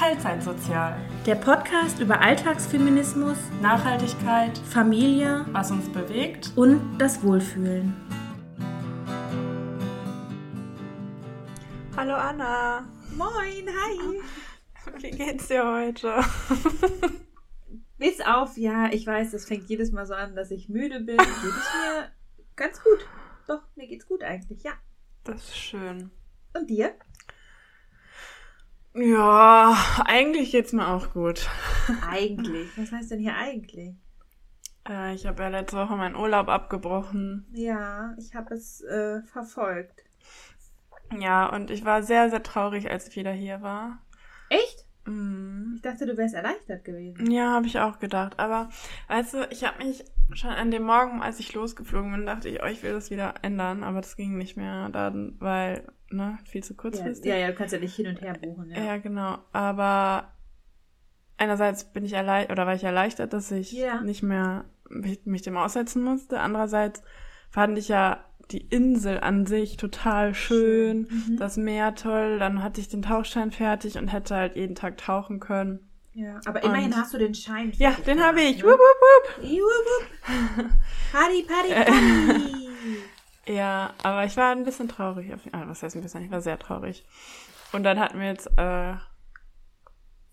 Teilzeitsozial. Der Podcast über Alltagsfeminismus, Nachhaltigkeit, Familie, was uns bewegt und das Wohlfühlen. Hallo Anna. Moin, hi. Wie geht's dir heute? Bis auf, ja, ich weiß, das fängt jedes Mal so an, dass ich müde bin. Geht es mir ganz gut. Doch, mir geht's gut eigentlich, ja. Das ist schön. Und dir? Ja, eigentlich geht's mir auch gut. Eigentlich. Was heißt denn hier eigentlich? Äh, ich habe ja letzte Woche meinen Urlaub abgebrochen. Ja, ich habe es äh, verfolgt. Ja, und ich war sehr, sehr traurig, als ich wieder hier war. Echt? Mm. Ich dachte, du wärst erleichtert gewesen. Ja, habe ich auch gedacht. Aber, weißt du, ich habe mich schon an dem Morgen, als ich losgeflogen bin, dachte ich, oh, ich will das wieder ändern. Aber das ging nicht mehr dann, weil, ne, viel zu Ja, kurzfristig. ja, ja, du kannst ja nicht hin und her buchen. Ja. Ja, genau. Aber einerseits bin ich erleichtert, oder war ich erleichtert, dass ich Ja. nicht mehr mich, dem aussetzen musste. Andererseits fand ich ja die Insel an sich total schön. Mhm. das Meer toll. Dann hatte ich den Tauchschein fertig und hätte halt jeden Tag tauchen können. Ja, aber immerhin Und- hast du den Schein. Ja, den habe ich. ne? Wupp, wupp, wupp. Wupp. Party, Party, Party. Ja, aber ich war ein bisschen traurig. Auf, ah, was heißt ein bisschen? Ich war sehr traurig. Und dann hat mir jetzt äh,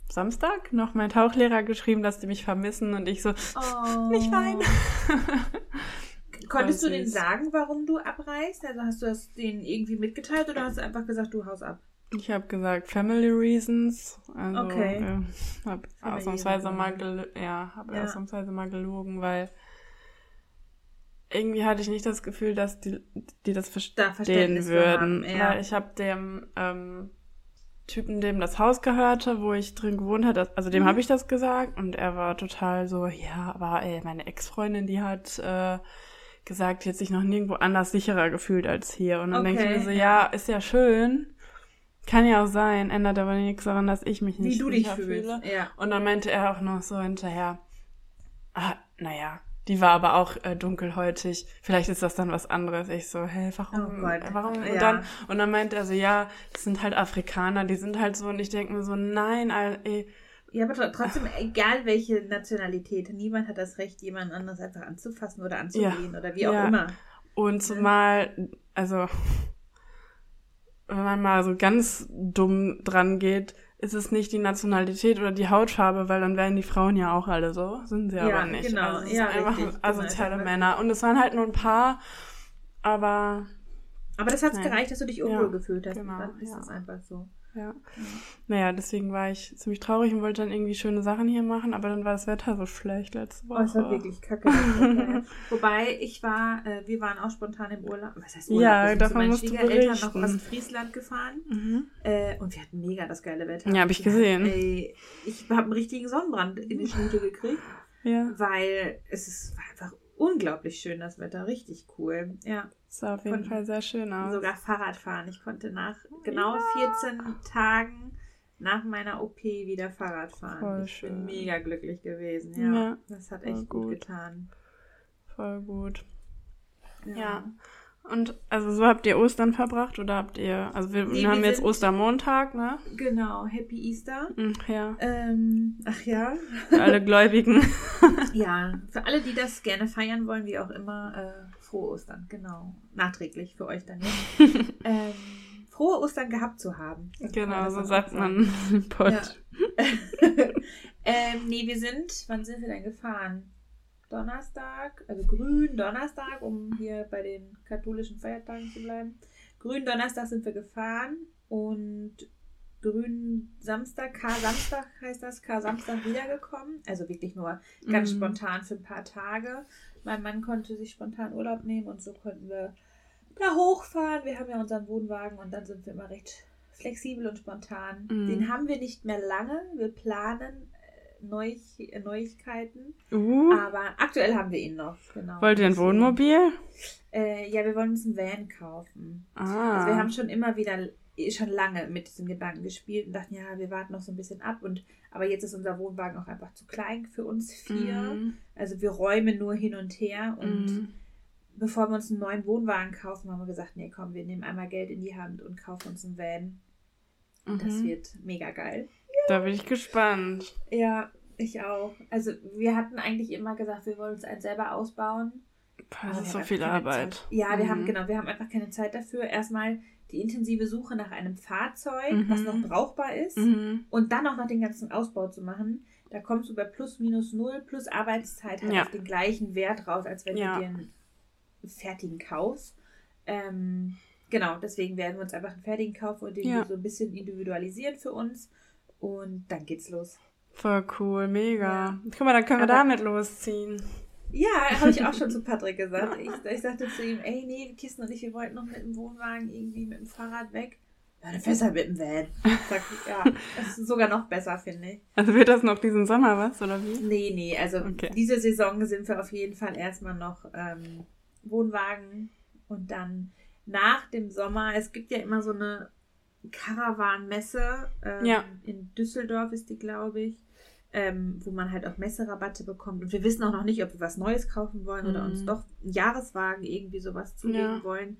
Samstag noch mein Tauchlehrer geschrieben, dass die mich vermissen und ich so, Oh. nicht weinen. Konntest du denen sagen, warum du abreist? Also hast du das denen irgendwie mitgeteilt oder hast du einfach gesagt, du haust ab? Ich habe gesagt, Family Reasons. Also, Okay. äh, hab Family ausnahmsweise mal, ja, hab Ja. ausnahmsweise mal gelogen, weil irgendwie hatte ich nicht das Gefühl, dass die, die das Da verstehen für würden. haben, ja. Weil ich habe dem ähm, Typen, dem das Haus gehörte, wo ich drin gewohnt hatte, also dem Mhm. habe ich das gesagt und er war total so, ja, aber ey, meine Ex-Freundin, die hat äh, gesagt, die hat sich noch nirgendwo anders sicherer gefühlt als hier. Und dann denke ich Okay, mir so, ja. ist ja schön. Kann ja auch sein, ändert aber nichts daran, dass ich mich nicht Wie du dich sicher fühlst. fühle. Ja. Und dann meinte er auch noch so hinterher, ah, naja, die war aber auch äh, dunkelhäutig. Vielleicht ist das dann was anderes. Ich so, hä, warum? Oh Gott, warum? ja. Und dann, und dann meinte er so, ja, das sind halt Afrikaner, die sind halt so, und ich denke mir so, nein, ey, Ja, aber tr- trotzdem, egal welche Nationalität, niemand hat das Recht, jemand anderes einfach anzufassen oder anzugehen oder wie auch Ja. immer. Und zumal, also, wenn man mal so ganz dumm dran geht, ist es nicht die Nationalität oder die Hautfarbe, weil dann wären die Frauen ja auch alle so. Sind sie Ja, aber nicht. genau. Also es Ja, sind einfach richtig. Genau, asoziale einfach- Männer. Und es waren halt nur ein paar, aber Aber das hat gereicht, dass du dich unwohl Ja, gefühlt hast. genau, dann ist ja. das einfach so. Ja. Naja, deswegen war ich ziemlich traurig und wollte dann irgendwie schöne Sachen hier machen, aber dann war das Wetter so schlecht letzte Woche. Oh, es war wirklich kacke. das Wetter, ja. Wobei, ich war, äh, wir waren auch spontan im Urlaub. Was heißt Urlaub? Ja, sind davon musst Schwiegereltern nach berichten. Ostfriesland gefahren. Mhm. Äh, und wir hatten mega das geile Wetter. Ja, hab ich gesehen. hatten, ey, ich habe einen richtigen Sonnenbrand in die Schmiede gekriegt, Ja, weil es ist war einfach unglaublich schön, das Wetter. Richtig cool. Ja, sah auf jeden Von- Fall sehr schön aus. sogar Fahrrad fahren. Ich konnte nach genau Ja. 14 Tagen nach meiner OP wieder Fahrrad fahren. Voll ich bin schön. mega glücklich gewesen. Ja, Ja, das hat echt gut. gut. getan. Voll gut. Ja. Und also so habt ihr Ostern verbracht oder habt ihr, also wir, Nee, haben wir jetzt Ostermontag, ne? Genau, Happy Easter. Hm, Ja, Ähm, ach ja. für alle Gläubigen. Ja, für alle, die das gerne feiern wollen, wie auch immer, äh, frohe Ostern, genau. Nachträglich für euch dann ähm, frohe Ostern gehabt zu haben. Das genau, so sagt man im Pott. Ja. ähm, nee, wir sind, wann sind wir denn gefahren? Donnerstag, also grün Donnerstag, um hier bei den katholischen Feiertagen zu bleiben. Grün Donnerstag sind wir gefahren und grün Samstag, K-Samstag heißt das, K-Samstag wiedergekommen. Also wirklich nur ganz Mhm. spontan für ein paar Tage. Mein Mann konnte sich spontan Urlaub nehmen und so konnten wir da hochfahren. Wir haben ja unseren Wohnwagen und dann sind wir immer recht flexibel und spontan. Mhm. Den haben wir nicht mehr lange. Wir planen Neu Neuigkeiten. Uh, Aber aktuell haben wir ihn noch. Genau. wollt ihr ein Deswegen- Wohnmobil? Äh, ja, wir wollen uns einen Van kaufen. Ah. Also wir haben schon immer wieder eh schon lange mit diesem Gedanken gespielt und dachten, ja, wir warten noch so ein bisschen ab und aber jetzt ist unser Wohnwagen auch einfach zu klein für uns vier. Mhm. Also wir räumen nur hin und her und Mhm. bevor wir uns einen neuen Wohnwagen kaufen, haben wir gesagt, nee, komm, wir nehmen einmal Geld in die Hand und kaufen uns einen Van. Das Mhm. wird mega geil. Da bin ich gespannt. Ja, ich auch. Also wir hatten eigentlich immer gesagt, wir wollen uns eins selber ausbauen. Das wir ist so viel Arbeit. Zeit. Ja, wir Mhm. haben genau, wir haben einfach keine Zeit dafür. Erstmal die intensive Suche nach einem Fahrzeug, Mhm. was noch brauchbar ist. Mhm. Und dann auch noch den ganzen Ausbau zu machen, da kommst du bei plus minus null plus Arbeitszeit halt Ja. auf den gleichen Wert raus, als wenn Ja. du dir einen fertigen kaufst. Ähm, genau, deswegen werden wir uns einfach einen fertigen kaufen und den Ja. so ein bisschen individualisieren für uns. Und dann geht's los. Voll cool, mega. Ja. Guck mal, dann können wir Aber- damit losziehen. Ja, habe ich auch schon zu Patrick gesagt. Ich, ich sagte zu ihm, ey, nee, Kisten und ich, wir wollten noch mit dem Wohnwagen irgendwie mit dem Fahrrad weg. Ja, dann fährst halt mit dem Van. Sag ja, das ist sogar noch besser, finde ich. Also wird das noch diesen Sommer was, oder wie? Nee, nee, also Okay. diese Saison sind wir auf jeden Fall erstmal noch ähm, Wohnwagen und dann nach dem Sommer, es gibt ja immer so eine Caravan-Messe, ähm, Ja. in Düsseldorf ist die, glaube ich, ähm, wo man halt auch Messerabatte bekommt. Und wir wissen auch noch nicht, ob wir was Neues kaufen wollen oder Mhm. uns doch einen Jahreswagen irgendwie sowas zulegen Ja. wollen.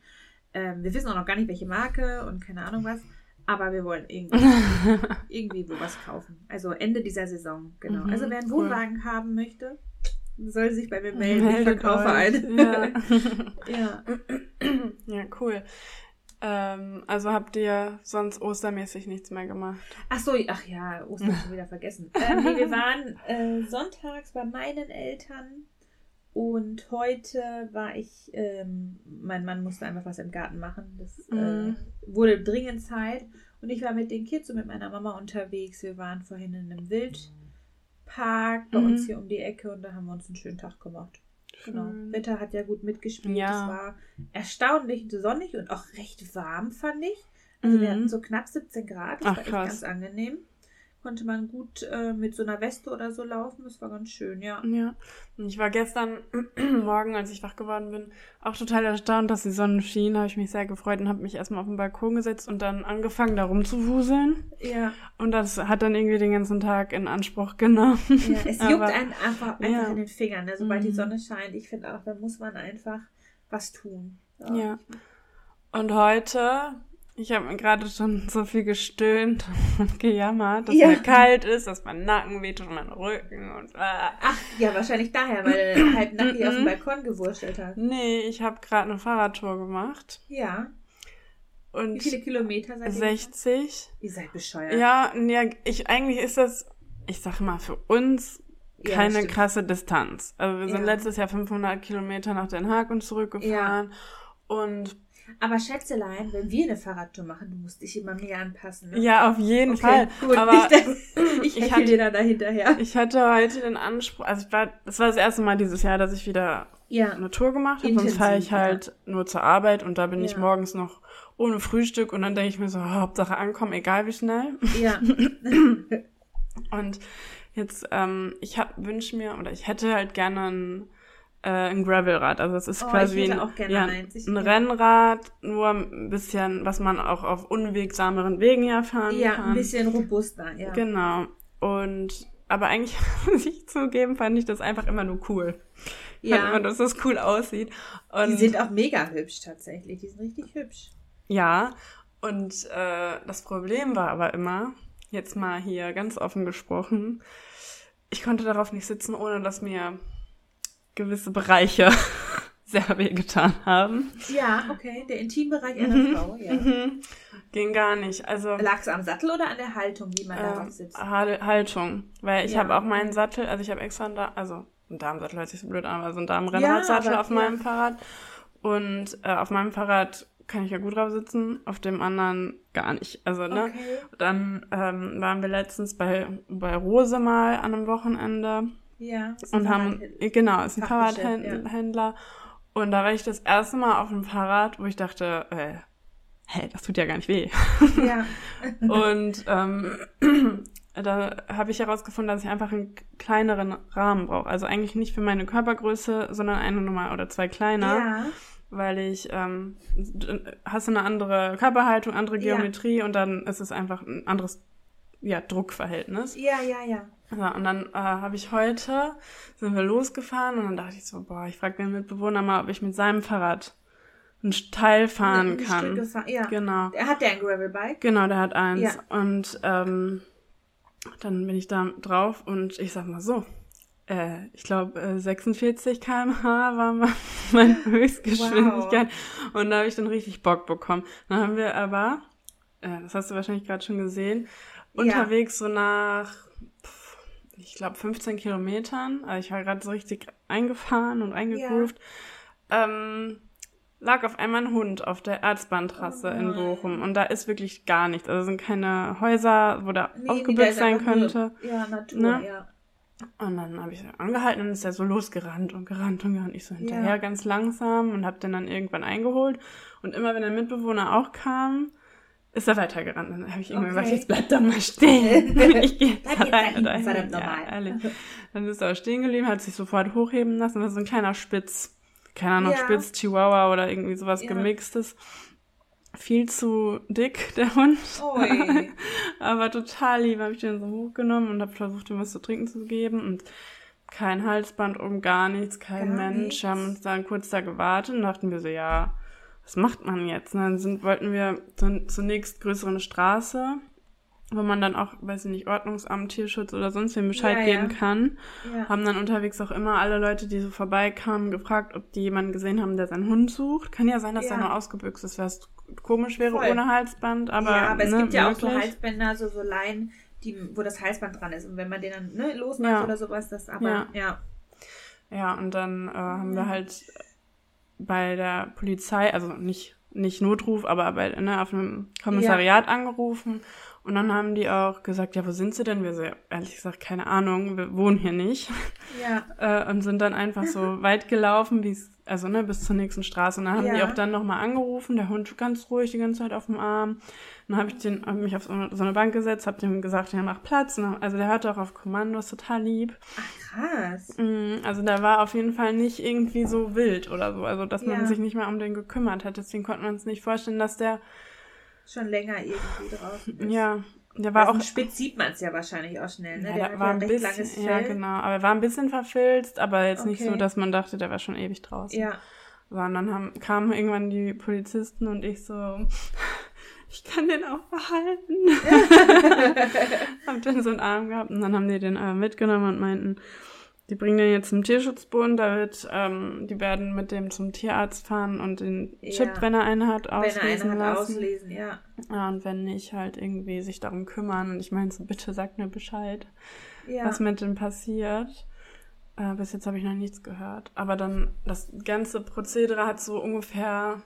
Ähm, wir wissen auch noch gar nicht, welche Marke und keine Ahnung was. Aber wir wollen irgendwie, irgendwie wo was kaufen. Also Ende dieser Saison, genau. Mhm, also wer einen cool. Wohnwagen haben möchte, soll sich bei mir melden. Ich Meldet verkaufe euch. einen. Ja. ja. ja, cool. Ähm, also habt ihr sonst ostermäßig nichts mehr gemacht? Ach so, ach ja, Ostern schon wieder vergessen. Ähm, nee, wir waren äh, sonntags bei meinen Eltern und heute war ich, ähm, mein Mann musste einfach was im Garten machen. Das äh, Mhm. wurde dringend Zeit und ich war mit den Kids und mit meiner Mama unterwegs. Wir waren vorhin in einem Wildpark bei Mhm. uns hier um die Ecke und da haben wir uns einen schönen Tag gemacht. Genau. Wetter hat ja gut mitgespielt. Ja. Es war erstaunlich sonnig und auch recht warm, fand ich. Also wir Mhm. hatten so knapp 17 Grad. Das Ach, war echt krass. ganz angenehm. Konnte man gut äh, mit so einer Weste oder so laufen. Das war ganz schön, ja. Ja. Und ich war gestern Morgen, als ich wach geworden bin, auch total erstaunt, dass die Sonne schien. Habe ich mich sehr gefreut und habe mich erstmal auf den Balkon gesetzt und dann angefangen, da rumzuwuseln. Ja, Und das hat dann irgendwie den ganzen Tag in Anspruch genommen. ja. es juckt Aber- einen einfach, einfach ja. in den Fingern, ne? sobald die Mhm. Sonne scheint. Ich finde auch, da muss man einfach was tun. Ja. Und heute, ich habe gerade schon so viel gestöhnt und gejammert, dass Ja. mir kalt ist, dass mein Nacken wehtut und mein Rücken und ah. Ach, ja, wahrscheinlich daher, weil halt nackig auf dem Mhm. Balkon gewurschtelt hat. Nee, ich habe gerade eine Fahrradtour gemacht Ja. Wie und viele Kilometer seid ihr? 60. Ihr seid bescheuert. Ja, ja, ich eigentlich ist das, ich sag mal, für uns Ja, keine stimmt. krasse Distanz. Also wir sind Ja. letztes Jahr 500 Kilometer nach Den Haag und zurückgefahren und Aber Schätzelein, wenn wir eine Fahrradtour machen, du musst dich immer mehr anpassen. Ne? ja, auf jeden Okay, Fall. gut. Aber nicht, ich ich heckel hatte- dir dann da hinterher. Ich hatte heute den Anspruch, also es war, das war das erste Mal dieses Jahr, dass ich wieder Ja. eine Tour gemacht habe. Sonst fahre ich halt nur zur Arbeit und da bin ich Ja. morgens noch ohne Frühstück und dann denke ich mir so, Hauptsache ankommen, egal wie schnell. Ja. Und jetzt, ähm, ich wünsche mir, oder ich hätte halt gerne ein, äh, ein Gravelrad. Also es ist Oh, quasi ein, ja, ein ja. Rennrad, nur ein bisschen, was man auch auf unwegsameren Wegen ja fahren ja, kann. ein bisschen robuster, ja. Genau. Und aber eigentlich muss ich zugeben, fand ich das einfach immer nur cool. Ja. immer, dass das cool aussieht. Und Die sind auch mega hübsch tatsächlich. Die sind richtig hübsch. ja. Und äh, das Problem war aber immer, jetzt mal hier ganz offen gesprochen, ich konnte darauf nicht sitzen, ohne dass mir gewisse Bereiche sehr wehgetan haben. Ja, okay. Der Intimbereich einer Mhm. Frau, ja. Mhm. Ging gar nicht. Also Lag es am Sattel oder an der Haltung, wie man darauf ähm, sitzt? Hal- Haltung. Weil ich Ja. habe auch meinen Sattel, also ich habe extra einen, da also ein Damensattel hört sich so blöd an, aber so einen Damenrennradsattel aber- auf meinem Fahrrad. Und äh, auf meinem Fahrrad kann ich ja gut drauf sitzen, auf dem anderen gar nicht. Also, ne? Okay. Dann ähm, waren wir letztens bei, bei Rose mal an einem Wochenende Ja. und haben, Fahrradhändler. genau, ist ein Fahrradhändler. Und da war ich das erste Mal auf einem Fahrrad, wo ich dachte, äh, hä, das tut ja gar nicht weh. Ja. Und ähm, da habe ich herausgefunden, dass ich einfach einen kleineren Rahmen brauche. Also eigentlich nicht für meine Körpergröße, sondern eine Nummer oder zwei kleiner, Ja. weil ich ähm, hast eine andere Körperhaltung, andere Ja. Geometrie und dann ist es einfach ein anderes ja, Druckverhältnis. Ja, ja, ja. Ja, und dann äh, habe ich heute, sind wir losgefahren und dann dachte ich so, boah, ich frage den Mitbewohner mal, ob ich mit seinem Fahrrad ein Teil fahren Ein kann. Stück ja. Genau. Er hat der ein Gravelbike? Genau, der hat eins. Ja. Und ähm, dann bin ich da drauf und ich sag mal so, äh, ich glaube äh, 46 km/h war ma- meine Höchstgeschwindigkeit. Und da habe ich dann richtig Bock bekommen. Dann haben wir aber, äh, das hast du wahrscheinlich gerade schon gesehen. Unterwegs so nach, pff, ich glaube 15 Kilometern, also ich war gerade so richtig eingefahren und eingegroovt, ähm, lag auf einmal ein Hund auf der Erzbahntrasse Oh in. Bochum. Und da ist wirklich gar nichts. Also sind keine Häuser, wo der Nee, ist sein könnte. Ja, Natur, Ne? ja. Und dann habe ich angehalten und ist er so losgerannt und gerannt und gerannt. Ich so hinterher Ja. ganz langsam und habe den dann irgendwann eingeholt. Und immer wenn der Mitbewohner auch kam, ist er weitergerannt. Dann habe ich irgendwann Okay. gesagt, jetzt bleib doch mal stehen. ich gehe jetzt Bleib dahin. verdammt ja, normal. ehrlich. Dann ist er stehen geblieben, hat sich sofort hochheben lassen. Das ist so ein kleiner Spitz. Keine Ahnung, Ja. Spitz, Chihuahua oder irgendwie sowas Ja. gemixtes. Viel zu dick, der Hund. Aber total lieb habe ich den so hochgenommen und habe versucht, ihm was zu trinken zu geben und kein Halsband um, gar nichts, kein Gar Mensch. nichts? Haben uns dann kurz da gewartet und dachten wir so, ja, was macht man jetzt? Und dann sind, wollten wir zur, zur nächstgrößeren Straße, wo man dann auch, weiß ich nicht, Ordnungsamt, Tierschutz oder sonst wem Bescheid Ja, geben ja. kann. Ja. Haben dann unterwegs auch immer alle Leute, die so vorbeikamen, gefragt, ob die jemanden gesehen haben, der seinen Hund sucht. Kann ja sein, dass Ja. er nur ausgebüxt ist, was komisch wäre Voll. ohne Halsband, aber, ja, aber es ne, gibt ja auch so möglich. Halsbänder, so, so Leinen, die, wo das Halsband dran ist. Und wenn man den dann ne, losmacht oder sowas, das aber, Ja. ja. Und dann äh, haben wir halt bei der Polizei, also nicht, nicht Notruf, aber bei, ne, auf einem Kommissariat angerufen. Und dann haben die auch gesagt, ja, wo sind sie denn? Wir so, ehrlich gesagt, keine Ahnung, wir wohnen hier nicht. Ja. Äh, und sind dann einfach so weit gelaufen, wie es, also ne, bis zur nächsten Straße. Und dann haben die Ja. auch dann nochmal angerufen, der Hund ganz ruhig die ganze Zeit auf dem Arm. Dann habe ich den, hab mich auf so eine, Bank gesetzt, habe dem gesagt, ja, mach Platz. Und dann, also der hörte auch auf Kommandos, total lieb. Ach, krass. Mm, Also der war auf jeden Fall nicht irgendwie so wild oder so, also dass man Ja. sich nicht mehr um den gekümmert hat. Deswegen konnte man uns nicht vorstellen, dass der, Schon länger irgendwie draußen ist. ja, der war so auch, Spitz sieht man es ja wahrscheinlich auch schnell, ne? ja, Der der war ja ein recht langes bisschen, Fell. ja genau, aber er war ein bisschen verfilzt, aber jetzt nicht so, Okay. dass man dachte, der war schon ewig draußen. Ja. So, und dann haben, kamen irgendwann die Polizisten und ich so, ich kann den auch behalten. hab den so einen Arm gehabt und dann haben die den äh, mitgenommen und meinten, die bringen den jetzt zum Tierschutzbund, da wird, ähm, die werden mit dem zum Tierarzt fahren und den Ja. Chip, wenn er einen hat, Wenn er auslesen einen hat, lassen. auslesen, ja. Ja, und wenn nicht, halt irgendwie sich darum kümmern. Und ich meine so, bitte sagt mir Bescheid, Ja. was mit dem passiert. Äh, bis jetzt habe ich noch nichts gehört. Aber dann, das ganze Prozedere hat so ungefähr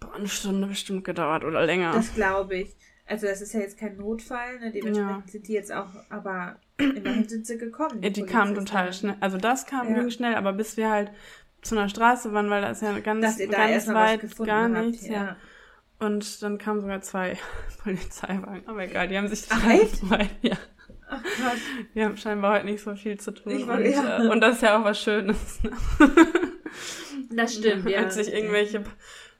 boah, eine Stunde bestimmt gedauert oder länger. Das glaube ich. Also das ist ja jetzt kein Notfall, ne? Dementsprechend sind die jetzt auch, aber immerhin sind sie gekommen. Ja, die kamen total schnell. Also das kam Ja. ging schnell, aber bis wir halt zu einer Straße waren, weil da ist ja ganz, ganz weit gar habt. nichts. Ja. ja. Und dann kamen sogar zwei Polizeiwagen. Aber egal, die haben sich Ach, echt? gefreut. Ja. Ach krass. Wir haben scheinbar heute nicht so viel zu tun. Ich und, ja. äh, und das ist ja auch was Schönes. Ne? Das stimmt, ja. Als sich irgendwelche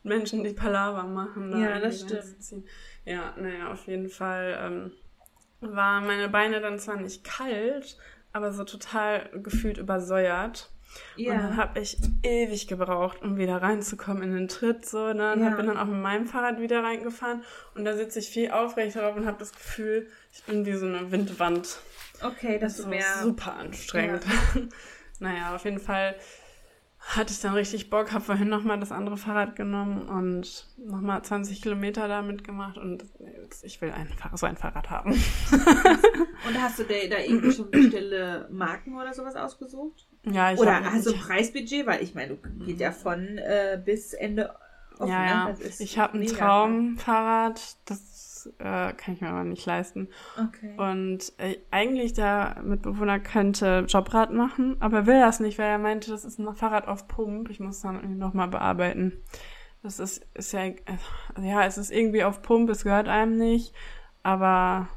Menschen die Palaver machen. da Ja, das stimmt. Ja, naja, auf jeden Fall ähm, waren meine Beine dann zwar nicht kalt, aber so total gefühlt übersäuert. Und dann Ja. habe ich ewig gebraucht, um wieder reinzukommen in den Tritt. So, ne? Und Ja. bin dann auch mit meinem Fahrrad wieder reingefahren. Und da sitze ich viel aufrechter drauf und habe das Gefühl, ich bin wie so eine Windwand. Okay, Das du ist mehr. super anstrengend. naja, auf jeden Fall hatte ich dann richtig Bock, habe vorhin nochmal das andere Fahrrad genommen und nochmal 20 Kilometer damit gemacht und ich will ein, so ein Fahrrad haben. Und hast du da, da irgendwie schon bestimmte Marken oder sowas ausgesucht? ja, ich oder hab- hast du ein Preisbudget? Weil ich meine, du geht ja von äh, bis Ende offen. ja, ne? ja. Ich habe ein mega Traumfahrrad, das äh, kann ich mir aber nicht leisten. Okay. Und äh, eigentlich der Mitbewohner könnte Jobrad machen, aber er will das nicht, weil er meinte, das ist ein Fahrrad auf Pump. Ich muss dann nochmal bearbeiten. Das ist, ist ja, äh, ja, es ist irgendwie auf Pump, es gehört einem nicht, aber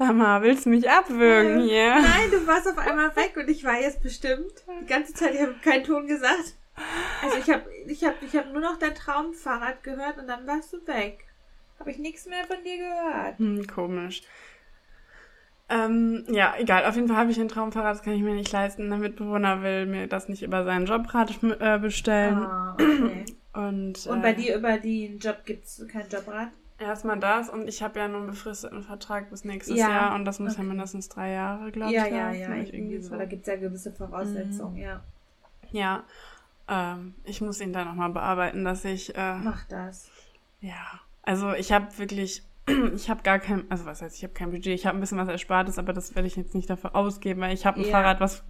Sag mal, willst du mich abwürgen hier? Nein, du warst auf einmal weg und ich war jetzt bestimmt die ganze Zeit, ich habe keinen Ton gesagt. Also ich habe ich hab, ich hab nur noch dein Traumfahrrad gehört und dann warst du weg. Habe ich nichts mehr von dir gehört. Hm, komisch. Ähm, ja, egal. Auf jeden Fall habe ich ein Traumfahrrad, das kann ich mir nicht leisten. Der Mitbewohner will mir das nicht über seinen Jobrad äh, bestellen. Ah, okay. Und, Und bei äh, dir über den Job gibt es kein Jobrad? Erstmal das und ich habe ja nur einen befristeten Vertrag bis nächstes Ja, Jahr und das muss ja okay. mindestens drei Jahre, glaube Ja, ich. ja, ja. oder Irgendwie so. Da gibt es ja gewisse Voraussetzungen, ja. Ja, ähm, ich muss ihn da nochmal bearbeiten, dass ich, äh, Mach das. ja, also ich habe wirklich, ich habe gar kein, also was heißt, ich habe kein Budget, ich habe ein bisschen was Erspartes, aber das werde ich jetzt nicht dafür ausgeben, weil ich habe ein Ja. Fahrrad, was,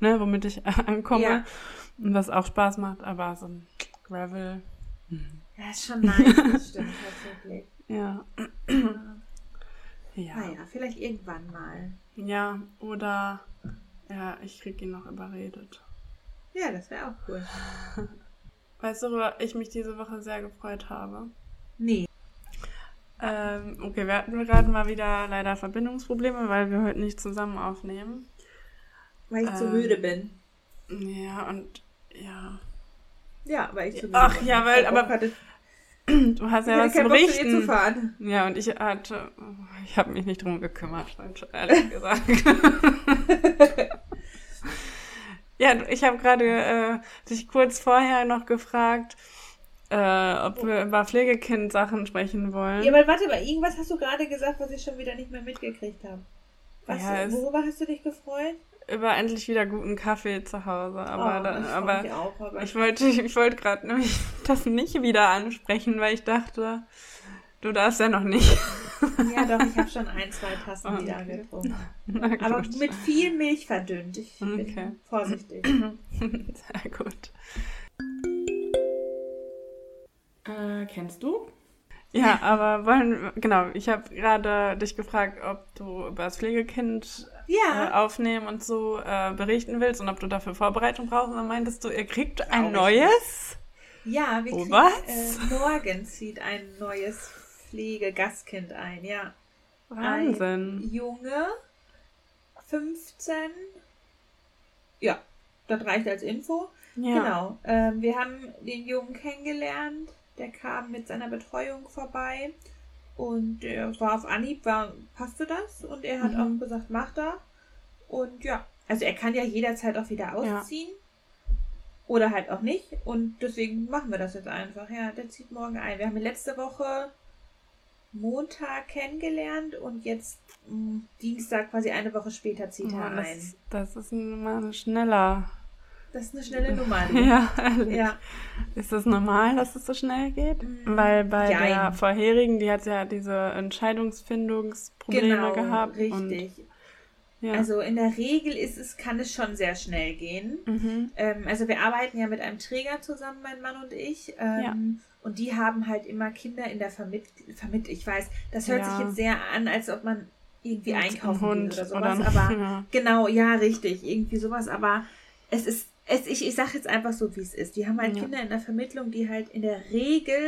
ne, womit ich ankomme Ja. und was auch Spaß macht, aber so ein Gravel, Ja, ist schon nice, das stimmt tatsächlich. ja, ja, Naja, vielleicht irgendwann mal. ja, oder, ja, ich krieg ihn noch überredet. Ja, das wäre auch cool. Weißt du, worüber ich mich diese Woche sehr gefreut habe? Nee. Ähm, okay, wir hatten gerade mal wieder leider Verbindungsprobleme, weil wir heute nicht zusammen aufnehmen. Weil ich zu Ähm, müde bin. Ja, und ja. Ja, weil ich zu müde Ach, bin. ja, weil- aber- hatte, Du hast ja hatte was zu keinen Bock, zu berichten. fahren. Ja, und ich hatte. Ich habe mich nicht drum gekümmert, ehrlich gesagt. ja, ich habe gerade äh, dich kurz vorher noch gefragt, äh, ob wir über Pflegekind-Sachen sprechen wollen. Ja, aber warte mal, irgendwas hast du gerade gesagt, was ich schon wieder nicht mehr mitgekriegt habe. Was, Ja, worüber hast du dich gefreut? Über endlich wieder guten Kaffee zu Hause. Aber, oh, da, das aber auch, aber ich wollte, ich wollte gerade nämlich das nicht wieder ansprechen, weil ich dachte, du darfst ja noch nicht. ja doch, ich habe schon ein, zwei Tassen Oh, wieder okay. getrunken. Aber mit viel Milch verdünnt. Ich Okay. bin vorsichtig. Sehr gut. Äh, kennst du? Ja, aber wollen, genau, ich habe gerade dich gefragt, ob du über das Pflegekind äh, Ja, aufnehmen und so äh, berichten willst und ob du dafür Vorbereitung brauchst. Und dann meintest du, ihr kriegt ein neues? ja, wir Oh, kriegen, was? Äh, morgen zieht ein neues Pflegegastkind ein, ja. Wahnsinn. Ein Junge, 15. Ja, das reicht als Info. Ja. Genau. Ähm, wir haben den Jungen kennengelernt. Der kam mit seiner Betreuung vorbei. Und er war auf Anhieb, war, passte das? Und er hat Mhm. auch gesagt, mach da. Und ja, also er kann ja jederzeit auch wieder Ja. ausziehen. Oder halt auch nicht. Und deswegen machen wir das jetzt einfach. Ja, der zieht morgen ein. Wir haben ihn letzte Woche Montag kennengelernt und jetzt mh, Dienstag, quasi eine Woche später, zieht Ja, er ein. das, das ist mal schneller. Das ist eine schnelle Nummer. Ja, ehrlich. ja. Ist das normal, dass es so schnell geht? Mm, Weil bei jein. der vorherigen, die hat ja diese Entscheidungsfindungsprobleme genau, gehabt. richtig. Ja. Also in der Regel ist es, kann es schon sehr schnell gehen. mhm. Ähm, also wir arbeiten ja mit einem Träger zusammen, mein Mann und ich. Ähm, Ja. Und die haben halt immer Kinder in der Vermittlung. Vermitt ich weiß, das hört Ja. sich jetzt sehr an, als ob man irgendwie einkaufen geht oder sowas. oder- aber genau, ja, richtig, irgendwie sowas. Aber es ist, es, ich, ich sage jetzt einfach so, wie es ist. Die haben halt Ja. Kinder in der Vermittlung, die halt in der Regel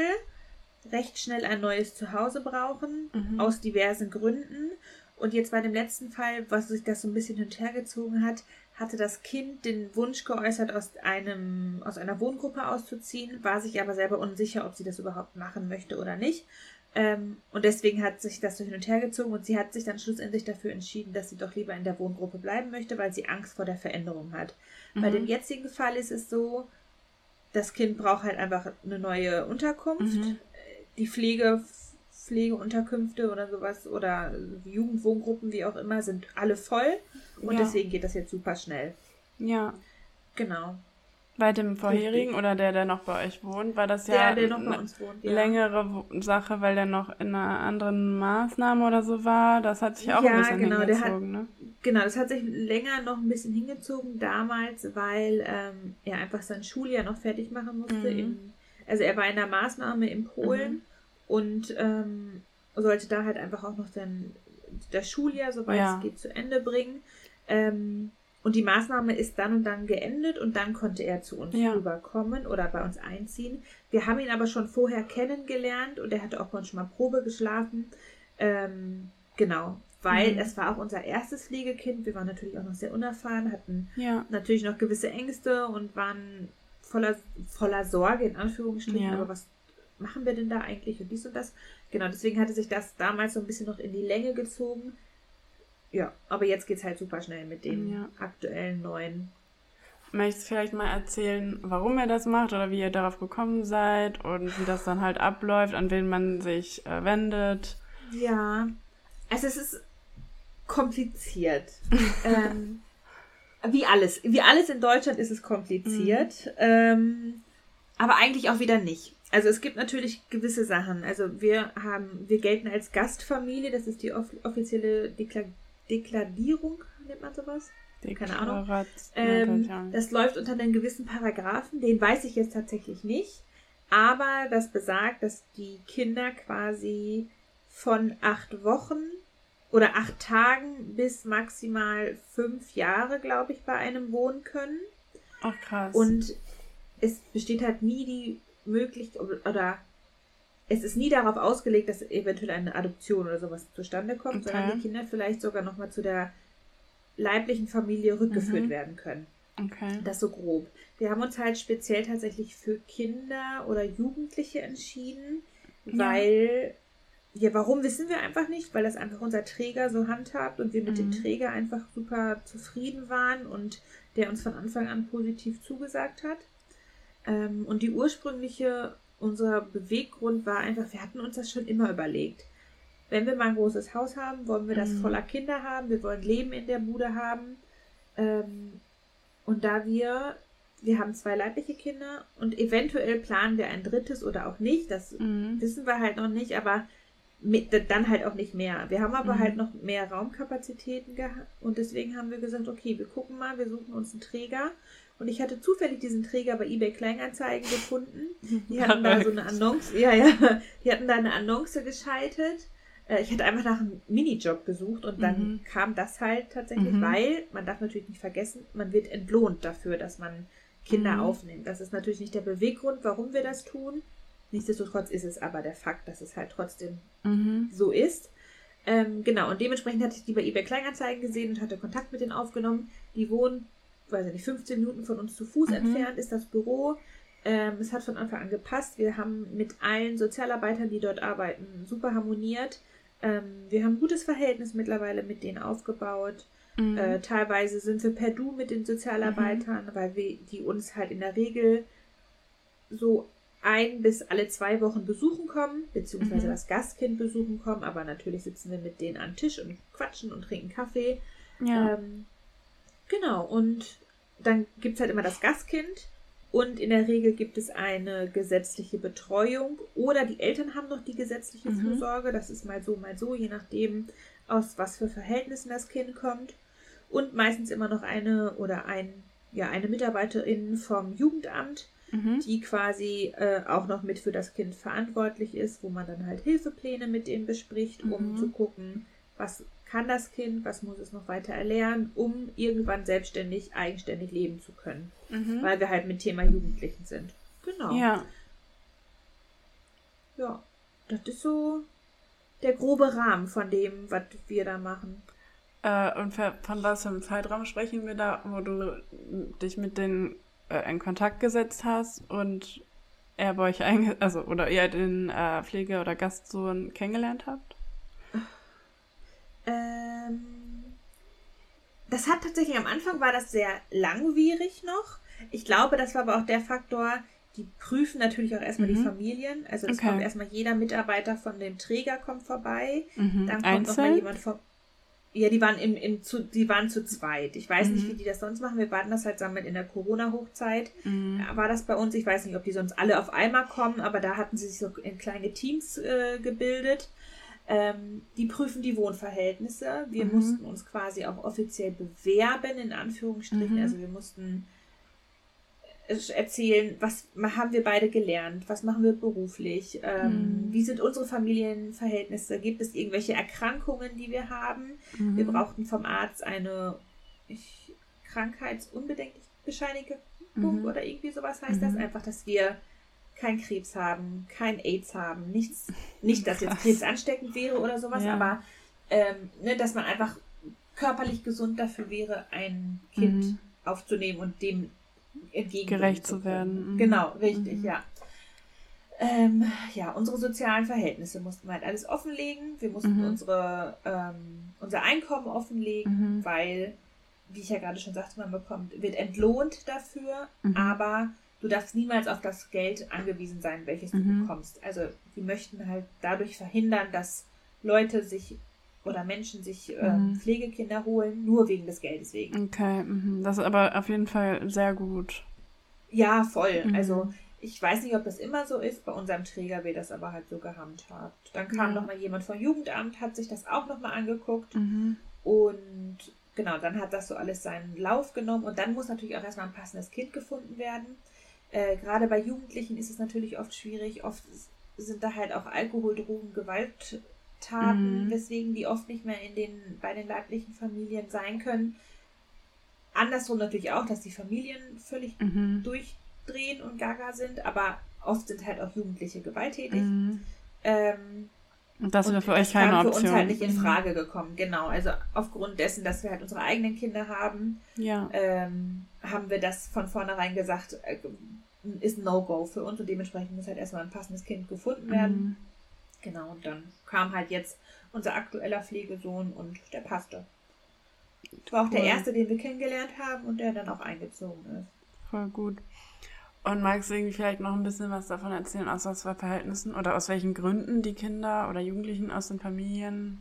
recht schnell ein neues Zuhause brauchen, Mhm. aus diversen Gründen. Und jetzt bei dem letzten Fall, was sich das so ein bisschen hinterhergezogen hat, hatte das Kind den Wunsch geäußert, aus einem, aus einer Wohngruppe auszuziehen, war sich aber selber unsicher, ob sie das überhaupt machen möchte oder nicht. Ähm, und deswegen hat sich das so hin und her gezogen und sie hat sich dann schlussendlich dafür entschieden, dass sie doch lieber in der Wohngruppe bleiben möchte, weil sie Angst vor der Veränderung hat. Bei Mhm. dem jetzigen Fall ist es so, das Kind braucht halt einfach eine neue Unterkunft. Mhm. Die Pflege, Pflegeunterkünfte oder sowas oder Jugendwohngruppen, wie auch immer, sind alle voll. Und Ja. deswegen geht das jetzt super schnell. ja. Genau. Bei dem vorherigen oder der, der noch bei euch wohnt, war das ja der, der noch bei eine uns wohnt. Ja. längere Sache, weil der noch in einer anderen Maßnahme oder so war. Das hat sich auch Ja, ein bisschen genau, der hat- hingezogen, ne? Genau, das hat sich länger noch ein bisschen hingezogen damals, weil ähm, er einfach sein Schuljahr noch fertig machen musste. Mhm. In, also er war in der Maßnahme in Polen Mhm. und ähm, sollte da halt einfach auch noch sein das Schuljahr, soweit Ja. es geht, zu Ende bringen. Ähm, und die Maßnahme ist dann und dann geendet und dann konnte er zu uns Ja. rüberkommen oder bei uns einziehen. Wir haben ihn aber schon vorher kennengelernt und er hatte auch bei uns schon mal Probe geschlafen. Ähm, genau, weil Mhm. es war auch unser erstes Pflegekind. Wir waren natürlich auch noch sehr unerfahren, hatten Ja. natürlich noch gewisse Ängste und waren voller, voller Sorge, in Anführungsstrichen, Ja. aber was machen wir denn da eigentlich und dies und das? Genau, deswegen hatte sich das damals so ein bisschen noch in die Länge gezogen. Ja, aber jetzt geht's halt super schnell mit den Ja. aktuellen neuen. Möchtest du vielleicht mal erzählen, warum ihr das macht oder wie ihr darauf gekommen seid und wie das dann halt abläuft, an wen man sich äh, wendet? Ja, also es ist kompliziert. ähm, wie alles. Wie alles in Deutschland ist es kompliziert. Ähm, aber eigentlich auch wieder nicht. Also es gibt natürlich gewisse Sachen. Also wir haben, wir gelten als Gastfamilie, das ist die off offizielle Dekla Deklarierung, nennt man sowas? Keine Ahnung. Ähm, das läuft unter einem gewissen Paragraphen, den weiß ich jetzt tatsächlich nicht. Aber das besagt, dass die Kinder quasi von acht Wochen oder acht Tagen bis maximal fünf Jahre, glaube ich, bei einem wohnen können. Ach krass. Und es besteht halt nie die Möglichkeit oder es ist nie darauf ausgelegt, dass eventuell eine Adoption oder sowas zustande kommt, Okay. sondern die Kinder vielleicht sogar nochmal zu der leiblichen Familie rückgeführt Mhm. werden können. okay. Das so grob. Wir haben uns halt speziell tatsächlich für Kinder oder Jugendliche entschieden, Ja. weil, ja, warum wissen wir einfach nicht, weil das einfach unser Träger so handhabt und wir mit dem Mhm. Träger einfach super zufrieden waren und der uns von Anfang an positiv zugesagt hat. Ähm, und die ursprüngliche, unser Beweggrund war einfach, wir hatten uns das schon immer überlegt. Wenn wir mal ein großes Haus haben, wollen wir das Mhm. voller Kinder haben, wir wollen Leben in der Bude haben. Ähm, und da wir, wir haben zwei leibliche Kinder und eventuell planen wir ein drittes oder auch nicht, das Mhm. wissen wir halt noch nicht, aber mit, dann halt auch nicht mehr. Wir haben aber Mhm. halt noch mehr Raumkapazitäten gehabt und deswegen haben wir gesagt, okay, wir gucken mal, wir suchen uns einen Träger. Und ich hatte zufällig diesen Träger bei eBay Kleinanzeigen gefunden. Die hatten da so eine Annonce, ja, ja, die hatten da eine Annonce geschaltet. Äh, Ich hatte einfach nach einem Minijob gesucht und dann Mhm. kam das halt tatsächlich, Mhm. weil man darf natürlich nicht vergessen, man wird entlohnt dafür, dass man Kinder Mhm. aufnimmt. Das ist natürlich nicht der Beweggrund, warum wir das tun. Nichtsdestotrotz ist es aber der Fakt, dass es halt trotzdem Mhm. so ist. Ähm, genau, und dementsprechend hatte ich die bei eBay Kleinanzeigen gesehen und hatte Kontakt mit denen aufgenommen. Die wohnen, weiß ich nicht, 15 Minuten von uns zu Fuß Mhm. entfernt ist das Büro. Ähm, es hat von Anfang an gepasst. Wir haben mit allen Sozialarbeitern, die dort arbeiten, super harmoniert. Ähm, wir haben ein gutes Verhältnis mittlerweile mit denen aufgebaut. Mhm. Äh, teilweise sind wir per Du mit den Sozialarbeitern, weil wir die uns halt in der Regel so ein bis alle zwei Wochen besuchen kommen, beziehungsweise Mhm. das Gastkind besuchen kommen, aber natürlich sitzen wir mit denen an Tisch und quatschen und trinken Kaffee. ja. Ähm, genau, und dann gibt es halt immer das Gastkind und in der Regel gibt es eine gesetzliche Betreuung oder die Eltern haben noch die gesetzliche Mhm. Fürsorge. Das ist mal so, mal so, je nachdem, aus was für Verhältnissen das Kind kommt. Und meistens immer noch eine oder ein, ja, eine Mitarbeiterin vom Jugendamt, mhm. die quasi äh, auch noch mit für das Kind verantwortlich ist, wo man dann halt Hilfepläne mit denen bespricht, um Mhm. zu gucken, was kann das Kind, was muss es noch weiter erlernen, um irgendwann selbstständig, eigenständig leben zu können. Mhm. Weil wir halt mit Thema Jugendlichen sind. Genau. Ja. Ja, das ist so der grobe Rahmen von dem, was wir da machen. Äh, und von was für einem Zeitraum sprechen wir da, wo du dich mit denen äh, in Kontakt gesetzt hast und er bei euch einge also oder ihr den äh, Pflege- oder Gastsohn kennengelernt habt? Das hat tatsächlich am Anfang war das sehr langwierig noch. Ich glaube, das war aber auch der Faktor, die prüfen natürlich auch erstmal die Mhm. Familien. Also es Okay. kommt erstmal jeder Mitarbeiter von dem Träger kommt vorbei. Mhm. Dann kommt noch mal Einzeln? jemand vom. Ja, die waren im, im zu, die waren zu zweit. Ich weiß nicht, Mhm. wie die das sonst machen. Wir warten das halt zusammen in der Corona-Hochzeit. Mhm. War das bei uns? Ich weiß nicht, ob die sonst alle auf einmal kommen, aber da hatten sie sich so in kleine Teams äh, gebildet. Ähm, die prüfen die Wohnverhältnisse. Wir Mhm. mussten uns quasi auch offiziell bewerben, in Anführungsstrichen. Mhm. Also wir mussten äh, erzählen, was haben wir beide gelernt, was machen wir beruflich, ähm, Mhm. wie sind unsere Familienverhältnisse, gibt es irgendwelche Erkrankungen, die wir haben. Mhm. Wir brauchten vom Arzt eine ich, Krankheitsunbedenklichbescheinigung Mhm. oder irgendwie sowas heißt das. Mhm. Einfach, dass wir kein Krebs haben, kein AIDS haben, nichts, nicht, dass jetzt. Krebs ansteckend wäre oder sowas, Ja. aber ähm, ne, dass man einfach körperlich gesund dafür wäre, ein Kind Mhm. aufzunehmen und dem gerecht zu werden. Mhm. Genau, richtig, mhm. ja. Ähm, ja, unsere sozialen Verhältnisse mussten wir halt alles offenlegen. Wir mussten mhm. unsere, ähm, unser Einkommen offenlegen, mhm. weil, wie ich ja gerade schon sagte, man bekommt, wird entlohnt dafür, mhm. aber du darfst niemals auf das Geld angewiesen sein, welches du mhm. bekommst. Also die möchten halt dadurch verhindern, dass Leute sich oder Menschen sich ähm, Pflegekinder holen, nur wegen des Geldes wegen. Okay, das ist aber auf jeden Fall sehr gut. Ja, voll. Also ich weiß nicht, ob das immer so ist. Bei unserem Träger wird das aber halt so gehandhabt. Dann kam ja. noch mal jemand vom Jugendamt, hat sich das auch noch mal angeguckt. Mhm. Und genau, dann hat das so alles seinen Lauf genommen. Und dann muss natürlich auch erstmal ein passendes Kind gefunden werden. Äh, Gerade bei Jugendlichen ist es natürlich oft schwierig. Oft sind da halt auch Alkohol, Drogen, Gewalttaten, mhm. weswegen die oft nicht mehr in den, bei den leiblichen Familien sein können. Andersrum natürlich auch, dass die Familien völlig mhm. durch drehen und gaga sind, aber oft sind halt auch Jugendliche gewalttätig. Mhm. Ähm, und das wäre für euch keine Option. für uns halt nicht in mhm. Frage gekommen, genau. Also aufgrund dessen, dass wir halt unsere eigenen Kinder haben, ja. ähm, haben wir das von vornherein gesagt, äh, ist ein No-Go für uns und dementsprechend muss halt erstmal ein passendes Kind gefunden werden. Mhm. Genau, und dann kam halt jetzt unser aktueller Pflegesohn und der passte. War auch der erste, den wir kennengelernt haben und der dann auch eingezogen ist. Voll gut. Und magst du irgendwie vielleicht noch ein bisschen was davon erzählen, aus was für Verhältnissen oder aus welchen Gründen die Kinder oder Jugendlichen aus den Familien,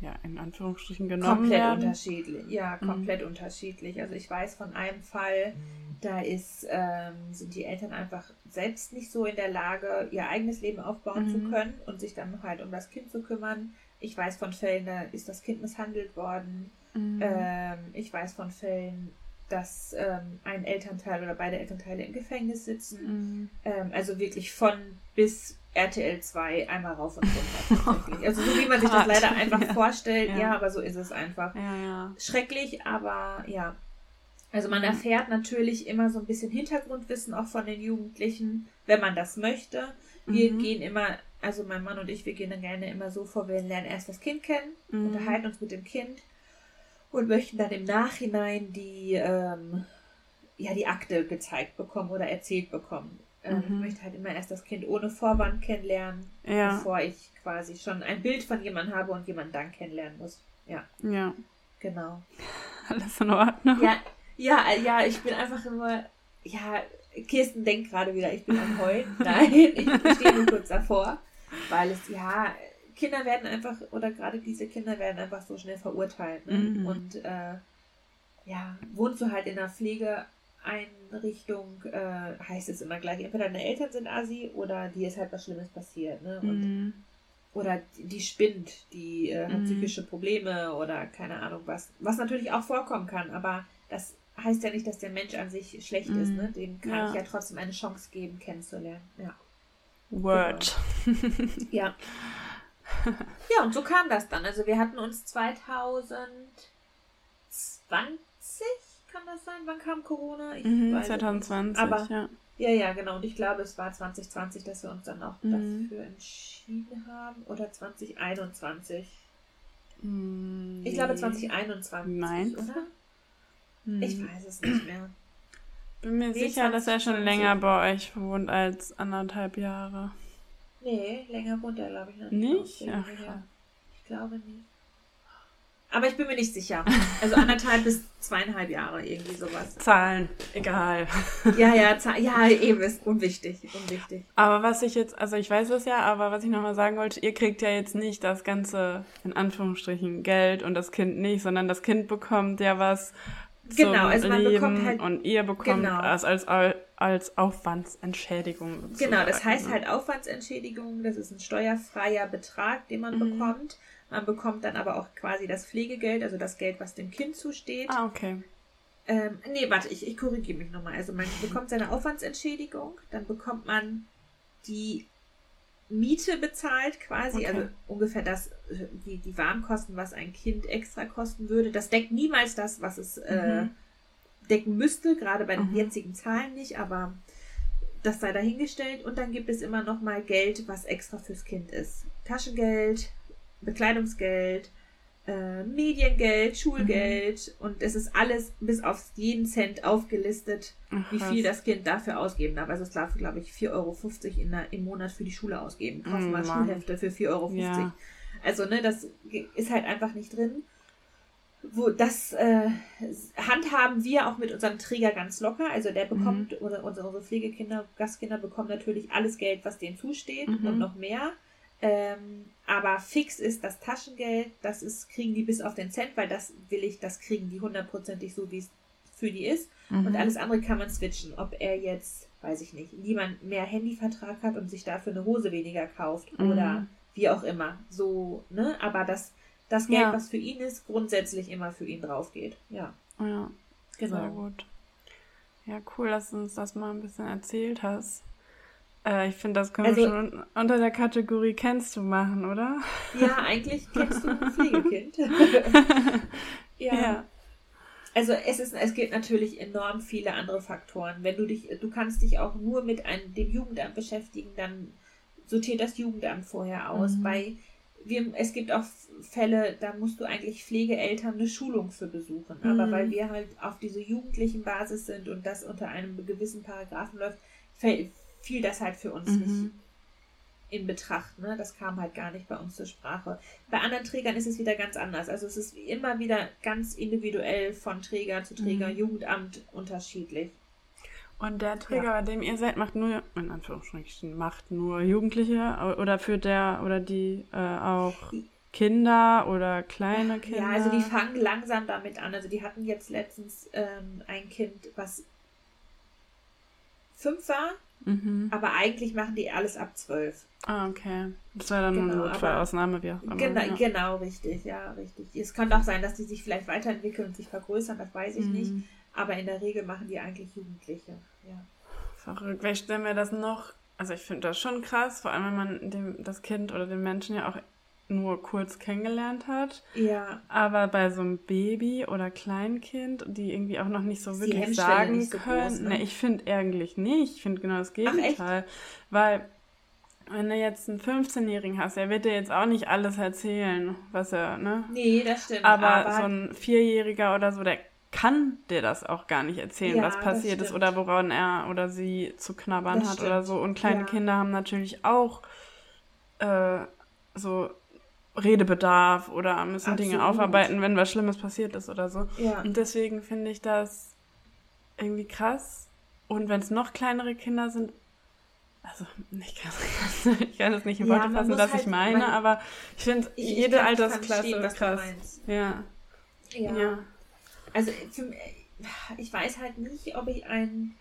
ja, in Anführungsstrichen genommen komplett werden? Unterschiedlich, ja, mhm. komplett mhm. unterschiedlich. Also ich weiß von einem Fall, da ist, ähm, sind die Eltern einfach selbst nicht so in der Lage, ihr eigenes Leben aufbauen mhm. zu können und sich dann halt um das Kind zu kümmern. Ich weiß von Fällen, da ist das Kind misshandelt worden. Mhm. Ähm, ich weiß von Fällen, dass ähm, ein Elternteil oder beide Elternteile im Gefängnis sitzen. Mhm. Ähm, also wirklich von bis RTL 2 einmal rauf und runter. also so wie man sich das leider einfach ja. vorstellt. Ja. ja. aber so ist es einfach. Ja, Schrecklich, aber ja. Also man erfährt natürlich immer so ein bisschen Hintergrundwissen auch von den Jugendlichen, wenn man das möchte. Wir mhm. gehen immer, also mein Mann und ich, wir gehen dann gerne immer so vor, wir lernen erst das Kind kennen, mhm. unterhalten uns mit dem Kind und möchten dann im Nachhinein die, ähm, ja, die Akte gezeigt bekommen oder erzählt bekommen. Ähm, mhm. Ich möchte halt immer erst das Kind ohne Vorwand kennenlernen, ja. bevor ich quasi schon ein Bild von jemandem habe und jemanden dann kennenlernen muss. Ja. Ja. Genau. Alles in Ordnung. Ja, ja, ja, ich bin einfach immer, ja, Kirsten denkt gerade wieder, ich bin am Heulen. Nein, ich stehe nur kurz davor, weil es, ja, Kinder werden einfach, oder gerade diese Kinder werden einfach so schnell verurteilt. Ne? Mhm. Und äh, ja, wohnst du halt in einer Pflegeeinrichtung, äh, heißt es immer gleich, entweder deine Eltern sind Asi oder dir ist halt was Schlimmes passiert. Ne? Und, mhm. Oder die spinnt, die äh, hat mhm. psychische Probleme oder keine Ahnung was. Was natürlich auch vorkommen kann, aber das heißt ja nicht, dass der Mensch an sich schlecht ist. Ne? Mhm. Dem kann ja. ich ja trotzdem eine Chance geben, kennenzulernen. Ja. Word. Genau. ja. ja, und so kam das dann. Also wir hatten uns 2020, kann das sein? Wann kam Corona? Ich mhm, 2020, Aber, ja. Ja, ja, genau. Und ich glaube, es war 2020, dass wir uns dann auch mhm. dafür entschieden haben. Oder 2021. Mhm, ich glaube 2021. Meinst oder? Mhm. Ich weiß es nicht mehr. Bin mir nee, sicher, dass er schon länger bei euch wohnt als anderthalb Jahre. Nee, länger wohnt er, glaube ich, noch nicht. Nicht? Ach, ich glaube nicht. Aber ich bin mir nicht sicher. Also anderthalb bis zweieinhalb Jahre, irgendwie sowas. Zahlen, egal. Ja, ja, ja, eben ist unwichtig, unwichtig. Aber was ich jetzt, also ich weiß es ja, aber was ich nochmal sagen wollte, ihr kriegt ja jetzt nicht das ganze, in Anführungsstrichen, Geld und das Kind nicht, sondern das Kind bekommt ja was genau, also man Leben bekommt halt, und ihr bekommt genau. es als, als Aufwandsentschädigung. Sozusagen. Genau, das heißt halt Aufwandsentschädigung, das ist ein steuerfreier Betrag, den man mhm. bekommt. Man bekommt dann aber auch quasi das Pflegegeld, also das Geld, was dem Kind zusteht. Ah, okay. Ähm, nee, warte, ich, ich korrigiere mich nochmal. Also man bekommt seine Aufwandsentschädigung, dann bekommt man die Miete bezahlt quasi, okay. also ungefähr das, die, die Warmkosten, was ein Kind extra kosten würde. Das deckt niemals das, was es äh, mhm. äh, decken müsste, gerade bei den mhm. jetzigen Zahlen nicht, aber das sei dahingestellt. Und dann gibt es immer noch mal Geld, was extra fürs Kind ist. Taschengeld, Bekleidungsgeld, äh, Mediengeld, Schulgeld mhm. und es ist alles bis auf jeden Cent aufgelistet, Ach, wie viel das Kind dafür ausgeben darf. Also es darf, glaube ich, 4,50 Euro in der, im Monat für die Schule ausgeben. Kauf mhm, mal Schulhefte für 4,50 Euro. Ja. Also, ne, das ist halt einfach nicht drin. Wo das äh, handhaben wir auch mit unserem Träger ganz locker. Also der bekommt, mhm. oder unsere, unsere Pflegekinder, Gastkinder bekommen natürlich alles Geld, was denen zusteht mhm. und noch mehr. Ähm, aber fix ist das Taschengeld, das ist, kriegen die bis auf den Cent, weil das will ich, das kriegen die hundertprozentig so, wie es für die ist. Mhm. Und alles andere kann man switchen. Ob er jetzt, weiß ich nicht, niemand mehr Handyvertrag hat und sich dafür eine Hose weniger kauft mhm. oder wie auch immer. So, ne? Aber das, das Geld, ja. was für ihn ist, grundsätzlich immer für ihn drauf geht. Ja. Ja. Genau. Sehr gut. Ja, cool, dass du uns das mal ein bisschen erzählt hast. Äh, ich finde, das können also, wir schon unter der Kategorie kennst du machen, oder? Ja, eigentlich kennst du ein Pflegekind. ja. ja. Also es ist, es gibt natürlich enorm viele andere Faktoren. Wenn du dich, du kannst dich auch nur mit einem, dem Jugendamt beschäftigen, dann sortiert das Jugendamt vorher aus. Mhm. Bei wir, es gibt auch Fälle, da musst du eigentlich Pflegeeltern eine Schulung für besuchen. Mhm. Aber weil wir halt auf diese jugendlichen Basis sind und das unter einem gewissen Paragraphen läuft, fiel das halt für uns mhm. nicht in Betracht. Ne? Das kam halt gar nicht bei uns zur Sprache. Bei anderen Trägern ist es wieder ganz anders. Also es ist immer wieder ganz individuell von Träger zu Träger, mhm. Jugendamt unterschiedlich. Und der Träger, ja. bei dem ihr seid, macht nur, in Anführungsstrichen, macht nur Jugendliche oder führt der oder die äh, auch Kinder oder kleine Kinder? Ja, also die fangen langsam damit an. Also die hatten jetzt letztens ähm, ein Kind, was fünf war Mhm. Aber eigentlich machen die alles ab zwölf. Ah, okay. Das wäre dann genau, eine Notfallausnahme, wie auch immer. Genau, ja. genau, richtig, ja, richtig. Es kann auch sein, dass die sich vielleicht weiterentwickeln und sich vergrößern, das weiß ich mhm. nicht. Aber in der Regel machen die eigentlich Jugendliche, ja. Verrückt. Wer stellen wir das noch? Also ich finde das schon krass, vor allem wenn man dem, das Kind oder den Menschen ja auch nur kurz kennengelernt hat. Ja. Aber bei so einem Baby oder Kleinkind, die irgendwie auch noch nicht so wirklich sagen so können. Groß, ne? ne? ich finde eigentlich nicht. Ich finde genau das Gegenteil. Ach, Weil, wenn du jetzt einen 15-Jährigen hast, er wird dir jetzt auch nicht alles erzählen, was er, ne? Nee, das stimmt. Aber, aber so ein Vierjähriger oder so, der kann dir das auch gar nicht erzählen, ja, was passiert ist oder woran er oder sie zu knabbern das hat stimmt. oder so. Und kleine ja. Kinder haben natürlich auch äh, so Redebedarf oder müssen Absolut. Dinge aufarbeiten, wenn was Schlimmes passiert ist oder so. Ja. Und deswegen finde ich das irgendwie krass. Und wenn es noch kleinere Kinder sind, also ich kann, ich kann das nicht in ja, Worte fassen, was halt, ich meine, man, aber ich finde jede Altersklasse verstehen, krass. Ja. ja. ja. Also ich weiß halt nicht, ob ich ein,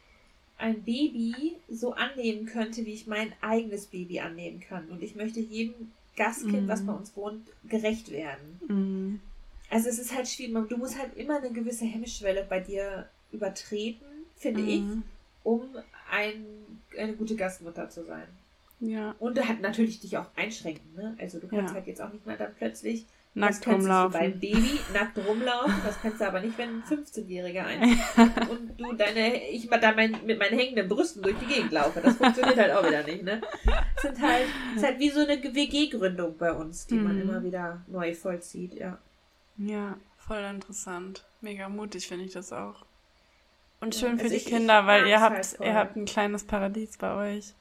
ein Baby so annehmen könnte, wie ich mein eigenes Baby annehmen kann. Und ich möchte jedem Gastkind, mhm. was bei uns wohnt, gerecht werden. Mhm. Also es ist halt schwierig. Du musst halt immer eine gewisse Hemmschwelle bei dir übertreten, finde mhm. ich, um ein, eine gute Gastmutter zu sein. Ja. Und hat natürlich dich auch einschränken. Ne? Also du kannst ja. halt jetzt auch nicht mehr dann plötzlich Nackt rumlaufen. Du beim Baby nackt rumlaufen, das kannst du aber nicht, wenn ein 15-Jähriger ein und du deine, ich mal da mein, mit meinen hängenden Brüsten durch die Gegend laufe. Das funktioniert halt auch wieder nicht, ne? Es sind halt, es ist halt wie so eine WG-Gründung bei uns, die mhm. man immer wieder neu vollzieht, ja. Ja, voll interessant. Mega mutig finde ich das auch. Und schön ja, also für die Kinder, weil ihr habt, halt ihr habt ein kleines Paradies bei euch.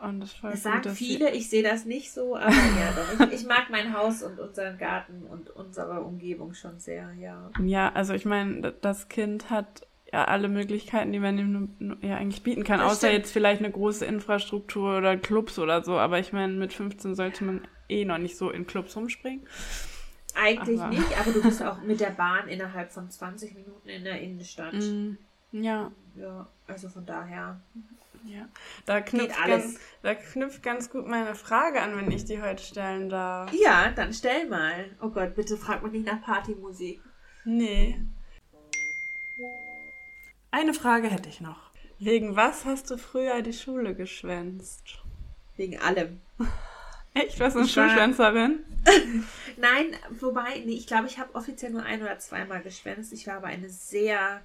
Und das, das sagen viele, ich sehe das nicht so, aber ja, doch. Ich, ich, mag mein Haus und unseren Garten und unsere Umgebung schon sehr, ja. Ja, also ich meine, das Kind hat ja alle Möglichkeiten, die man ihm ja eigentlich bieten kann, das außer stimmt. jetzt vielleicht eine große Infrastruktur oder Clubs oder so, aber ich meine, mit 15 sollte man eh noch nicht so in Clubs rumspringen. Eigentlich aber. nicht, aber du bist auch mit der Bahn innerhalb von 20 Minuten in der Innenstadt. Mm, ja. Ja, also von daher. Ja, da knüpft, ganz, da knüpft ganz gut meine Frage an, wenn ich die heute stellen darf. Ja, dann stell mal. Oh Gott, bitte frag mich nicht nach Partymusik. Nee. Eine Frage hätte ich noch. Wegen was hast du früher die Schule geschwänzt? Wegen allem. Echt? Was ist Schulschwänzerin? Nein, wobei, nee, ich glaube, ich habe offiziell nur ein oder zweimal geschwänzt. Ich war aber eine sehr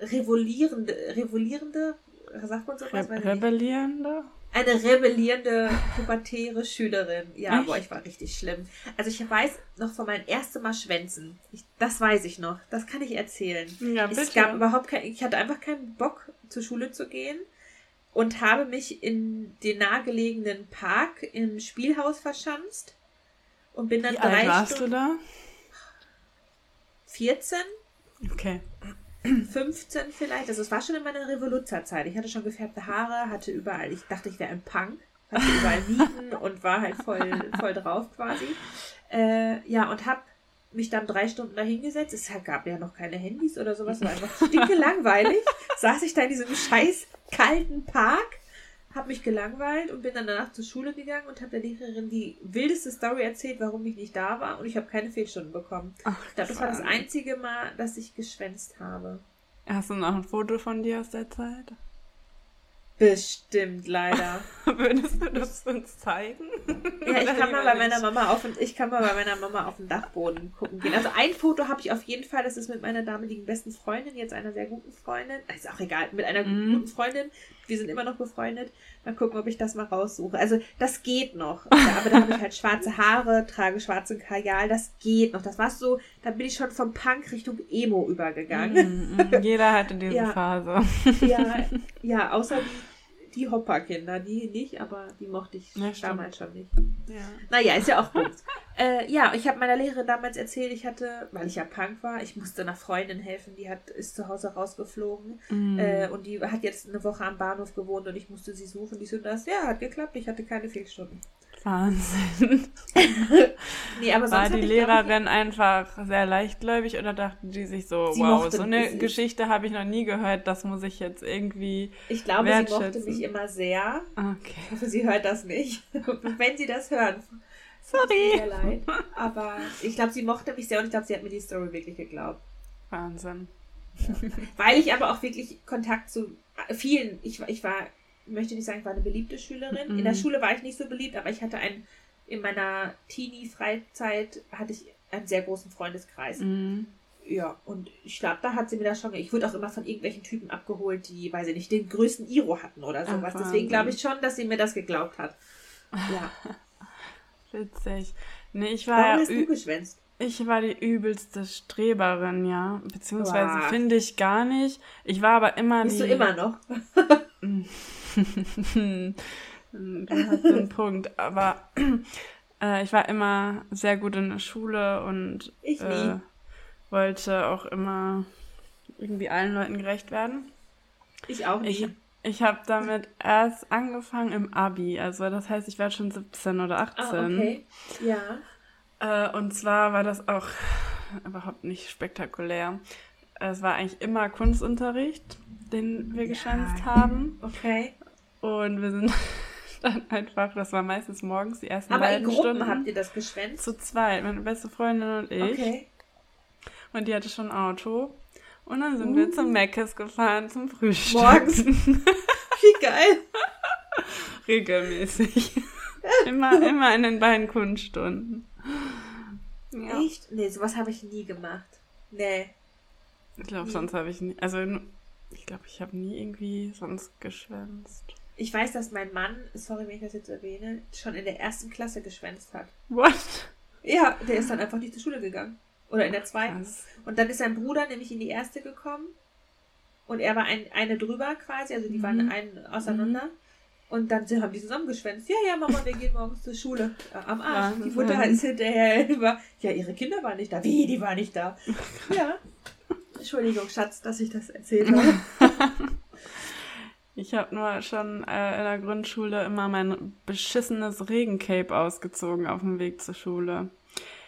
revolierende, revolierende sagt man sowas? Re rebellierende? Eine rebellierende, pubertäre Schülerin. Ja, Echt? boah, ich war richtig schlimm. Also ich weiß noch von meinem ersten Mal Schwänzen. Ich, das weiß ich noch. Das kann ich erzählen. Ja, bitte. Es gab überhaupt kein, ich hatte einfach keinen Bock, zur Schule zu gehen und habe mich in den nahegelegenen Park im Spielhaus verschanzt und bin dann Wie drei alt warst Stunden, du da? 14. Okay. 15 vielleicht. Also es war schon in meiner Revoluzzerzeit. Ich hatte schon gefärbte Haare, hatte überall, ich dachte, ich wäre ein Punk, hatte überall Nieten und war halt voll, voll drauf quasi. Äh, ja, und hab mich dann drei Stunden da hingesetzt. Es gab ja noch keine Handys oder sowas. War einfach stinke langweilig. Saß ich da in diesem scheiß kalten Park habe mich gelangweilt und bin dann danach zur Schule gegangen und habe der Lehrerin die wildeste Story erzählt, warum ich nicht da war und ich habe keine Fehlstunden bekommen. Ach, ich glaube, das war das einzige Mal, dass ich geschwänzt habe. Hast du noch ein Foto von dir aus der Zeit? Bestimmt, leider. Würdest du das uns zeigen? Ja, ich kann mal bei meiner Mama auf ich kann mal bei meiner Mama auf den Dachboden gucken gehen. Also ein Foto habe ich auf jeden Fall, das ist mit meiner damaligen besten Freundin, jetzt einer sehr guten Freundin. Ist auch egal, mit einer mm. guten Freundin. Wir sind immer noch befreundet. Mal gucken, ob ich das mal raussuche. Also das geht noch. Aber da habe ich halt schwarze Haare, trage schwarzen Kajal, das geht noch. Das war so, da bin ich schon vom Punk Richtung Emo übergegangen. Mm, mm, jeder hatte diese ja. Phase. Ja, ja, außer die die Hopper-Kinder, die nicht, aber die mochte ich ja, damals schon nicht. Ja. Naja, ist ja auch gut. äh, ja, ich habe meiner Lehrerin damals erzählt, ich hatte, weil ich ja Punk war, ich musste einer Freundin helfen, die hat, ist zu Hause rausgeflogen mm. äh, und die hat jetzt eine Woche am Bahnhof gewohnt und ich musste sie suchen. Die so das, ja, hat geklappt, ich hatte keine Fehlstunden. Wahnsinn. nee, aber War die Lehrerin ich, einfach sehr leichtgläubig oder dachten die sich so, wow, so eine Geschichte habe ich noch nie gehört, das muss ich jetzt irgendwie. Ich glaube, sie mochte mich immer sehr. Okay. Ich hoffe, sie hört das nicht. Wenn sie das hören. Sorry. Sehr leid. Aber ich glaube, sie mochte mich sehr und ich glaube, sie hat mir die Story wirklich geglaubt. Wahnsinn. Weil ich aber auch wirklich Kontakt zu vielen, ich, ich war möchte nicht sagen, ich war eine beliebte Schülerin. Mhm. In der mhm. Schule war ich nicht so beliebt, aber ich hatte einen, in meiner Teenie-Freizeit hatte ich einen sehr großen Freundeskreis. Mhm. Ja, und ich glaube, da hat sie mir das schon. Ich wurde auch immer von irgendwelchen Typen abgeholt, die, weiß ich nicht, den größten Iro hatten oder sowas. Ach, Deswegen glaube ich schon, dass sie mir das geglaubt hat. Ja. Witzig. Nee, ich war Warum hast du geschwänzt? Ich war die übelste Streberin, ja. Beziehungsweise finde ich gar nicht. Ich war aber immer Bist die... du immer noch? du hast einen Punkt. Aber äh, ich war immer sehr gut in der Schule und äh, wollte auch immer irgendwie allen Leuten gerecht werden. Ich auch nicht. Ich, ich habe damit erst angefangen im Abi. Also das heißt, ich war schon 17 oder 18. Ah, okay. Ja. Äh, und zwar war das auch überhaupt nicht spektakulär. Es war eigentlich immer Kunstunterricht, den wir ja. geschwänzt haben. Okay. Und wir sind dann einfach, das war meistens morgens die ersten Aber beiden in Gruppen Stunden. habt ihr das geschwänzt? Zu zweit, meine beste Freundin und ich. Okay. Und die hatte schon ein Auto. Und dann sind uh. wir zum Meckes gefahren zum Frühstück. Morgens. Wie geil. Regelmäßig. immer, immer in den beiden Kunststunden. Ja. Echt? Nee, sowas habe ich nie gemacht. Nee. Ich glaube, sonst habe ich nie. Also, ich glaube, ich habe nie irgendwie sonst geschwänzt. Ich weiß, dass mein Mann, sorry, wenn ich das jetzt erwähne, schon in der ersten Klasse geschwänzt hat. What? Ja, der ist dann einfach nicht zur Schule gegangen. Oder in der zweiten. Was? Und dann ist sein Bruder nämlich in die erste gekommen. Und er war ein, eine drüber quasi, also die mhm. waren ein auseinander. Mhm. Und dann haben die zusammengeschwänzt. Ja, ja, Mama, wir gehen morgens zur Schule. Äh, am Arsch. Ja, die Mutter ist hinterher über. Ja, ihre Kinder waren nicht da. Wie, die waren nicht da? Ja. Entschuldigung, Schatz, dass ich das erzählt habe. Ich habe nur schon äh, in der Grundschule immer mein beschissenes Regencape ausgezogen auf dem Weg zur Schule.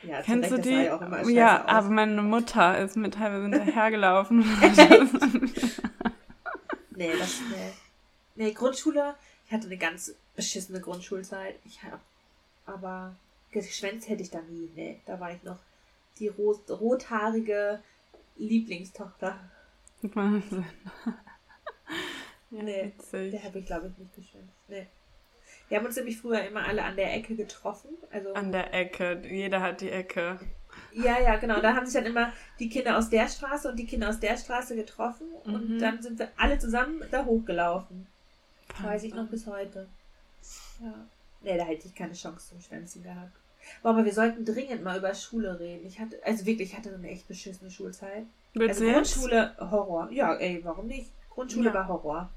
Ja, Kennst Recht, du die? Ja, ja aber meine Mutter ist mir teilweise hinterhergelaufen. nee, das nee. Nee, Grundschule, ich hatte eine ganz beschissene Grundschulzeit. Ich habe aber geschwänzt hätte ich da nie. Nee, da war ich noch die rot, rothaarige Lieblingstochter. Wahnsinn. Ja, nee, witzig. der habe ich, glaube ich, nicht geschwänzt. Nee. Wir haben uns nämlich früher immer alle an der Ecke getroffen. Also an der Ecke. Jeder hat die Ecke. Ja, ja, genau. Da haben sich dann immer die Kinder aus der Straße und die Kinder aus der Straße getroffen und Mhm. dann sind wir alle zusammen da hochgelaufen. Weiß ich noch bis heute. Ja. Nee, da hätte ich keine Chance zum Schwänzen gehabt. Boah, aber wir sollten dringend mal über Schule reden. Ich hatte, also wirklich, ich hatte eine echt beschissene Schulzeit. Willst also? Grundschule, Horror. Ja, ey, warum nicht? Grundschule Ja. war Horror.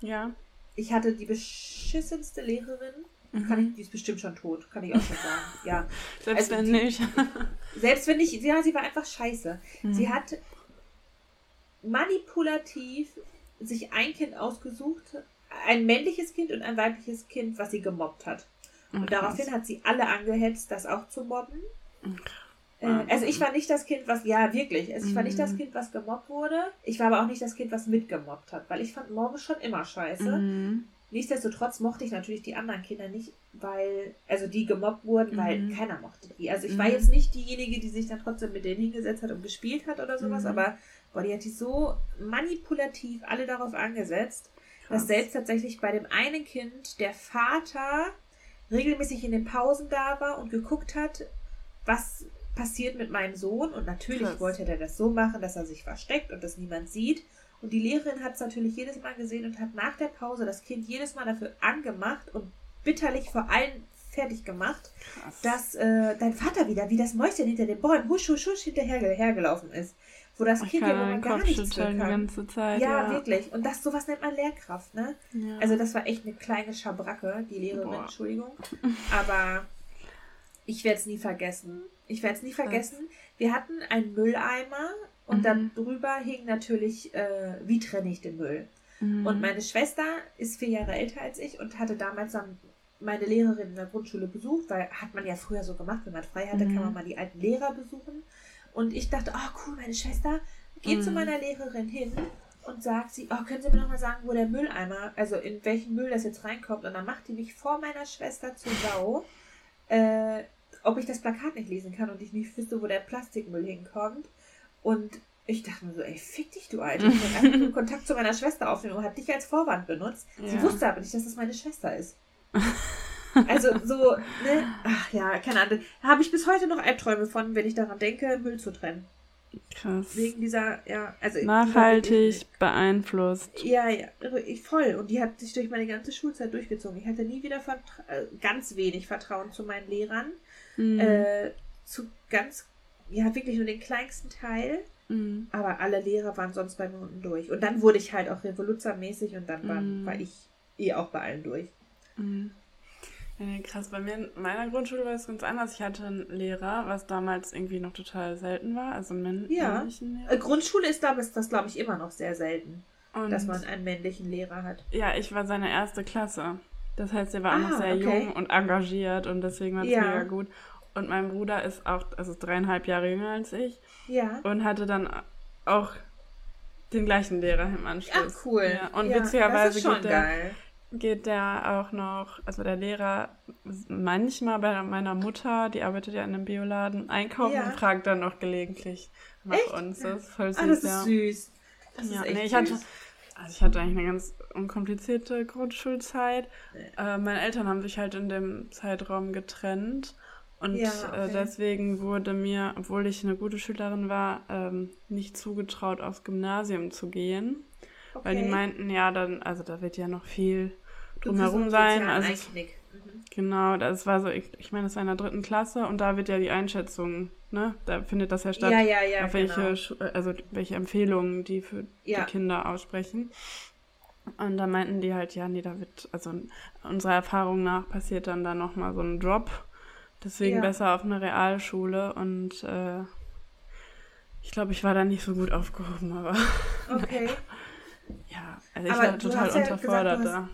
Ja. Ich hatte die beschissenste Lehrerin. Mhm. Kann ich, die ist bestimmt schon tot, kann ich auch schon sagen. Ja. Selbst also wenn nicht. Selbst wenn nicht, ja, sie war einfach scheiße. Sie Mhm. hat manipulativ sich ein Kind ausgesucht, ein männliches Kind und ein weibliches Kind, was sie gemobbt hat. Und daraufhin hat sie alle angehetzt, das auch zu mobben. Äh, Wahnsinn. also ich war nicht das Kind, was, ja wirklich, also ich war nicht das Mhm. Kind, was gemobbt wurde. Ich war aber auch nicht das Kind, was mitgemobbt hat, weil ich fand Mobben schon immer scheiße. Mhm. Nichtsdestotrotz mochte ich natürlich die anderen Kinder nicht, weil, also die gemobbt wurden, weil Mhm. keiner mochte die. Also ich Mhm. war jetzt nicht diejenige, die sich dann trotzdem mit denen hingesetzt hat und gespielt hat oder sowas, Mhm. aber boah, die hat die so manipulativ alle darauf angesetzt, dass Krass. selbst tatsächlich bei dem einen Kind der Vater regelmäßig in den Pausen da war und geguckt hat, was passiert mit meinem Sohn. Und natürlich Krass. wollte der das so machen, dass er sich versteckt und das niemand sieht. Und die Lehrerin hat es natürlich jedes Mal gesehen und hat nach der Pause das Kind jedes Mal dafür angemacht und bitterlich vor allen fertig gemacht, Krass. dass äh, dein Vater wieder wie das Mäuschen hinter den Bäumen husch, husch, husch hinterher hergelaufen ist. Wo das ich Kind kann ja immer gar nichts für schütteln die kann. ganze Zeit. Ja, Ja, wirklich. Und das sowas nennt man Lehrkraft, ne? Ja. Also das war echt eine kleine Schabracke, die Lehrerin, Boah. Entschuldigung. Aber ich werde es nie vergessen. Ich werde es nie vergessen. Wir hatten einen Mülleimer und Mhm. dann drüber hing natürlich, äh, wie trenne ich den Müll. Mhm. Und meine Schwester ist vier Jahre älter als ich und hatte damals dann meine Lehrerin in der Grundschule besucht, weil hat man ja früher so gemacht, wenn man frei hatte, Mhm. kann man mal die alten Lehrer besuchen. Und ich dachte, oh cool, meine Schwester geht zu Mhm. meiner Lehrerin hin und sagt sie, oh, können Sie mir nochmal sagen, wo der Mülleimer, also in welchen Müll das jetzt reinkommt. Und dann macht die mich vor meiner Schwester zur Sau, äh, ob ich das Plakat nicht lesen kann und ich nicht wüsste, wo der Plastikmüll hinkommt. Und ich dachte mir so, ey, fick dich, du Alter. Ich wollte einfach nur Kontakt zu meiner Schwester aufnehmen und hat dich als Vorwand benutzt. Sie Ja. wusste aber nicht, dass das meine Schwester ist. Also so, ne? Ach ja, keine Ahnung. Habe ich bis heute noch Albträume von, wenn ich daran denke, Müll zu trennen. Krass. Wegen dieser, ja, also Nachhaltig beeinflusst. Ja, ja, ich voll. Und die hat sich durch meine ganze Schulzeit durchgezogen. Ich hatte nie wieder Vertra äh, ganz wenig Vertrauen zu meinen Lehrern. Mhm. Äh, zu ganz, ja, wirklich nur den kleinsten Teil. Mhm. Aber alle Lehrer waren sonst bei mir unten durch. Und dann wurde ich halt auch revoluzermäßig und dann war, Mhm. war ich eh auch bei allen durch. Mhm. Ja, nee, krass, bei mir in meiner Grundschule war es ganz anders. Ich hatte einen Lehrer, was damals irgendwie noch total selten war, also einen männ- Ja. männlichen Äh, Lehrer. Grundschule ist damals das, glaube ich, immer noch sehr selten, Und dass man einen männlichen Lehrer hat. ja, ich war seine erste Klasse. Das heißt, er war auch Ah, noch sehr okay. jung und engagiert und deswegen war es Ja. mega gut. Und mein Bruder ist auch, also dreieinhalb Jahre jünger als ich Ja. und hatte dann auch den gleichen Lehrer im Ach, Anschluss. cool. Ja, und Ja, witzigerweise geht der, geil. geht der auch noch, also der Lehrer manchmal bei meiner Mutter, die arbeitet ja in einem Bioladen, einkaufen und fragt dann noch gelegentlich nach Echt? uns. Das ist voll süß, Ah, das ist süß. Das ja, nee, ich hatte, also ich hatte eigentlich eine ganz unkomplizierte Grundschulzeit. Äh, meine Eltern haben sich halt in dem Zeitraum getrennt. Und Ja, äh, okay. deswegen wurde mir, obwohl ich eine gute Schülerin war, ähm, nicht zugetraut, aufs Gymnasium zu gehen. Weil die Okay. meinten, ja, dann, also da wird ja noch viel drumherum sein. Also Einknick. Genau, das war so, ich, ich meine, das war in der dritten Klasse und da wird ja die Einschätzung, ne? Da findet das ja statt, Ja, ja, ja, auf welche, genau. Also welche Empfehlungen die für Ja. die Kinder aussprechen. Und da meinten die halt, ja, nee, da wird, also unserer Erfahrung nach passiert dann da nochmal so ein Drop. Deswegen Ja. besser auf eine Realschule und äh, ich glaube, ich war da nicht so gut aufgehoben, aber Okay. ja, also ich Aber war total gesagt, unterfordert hast- da.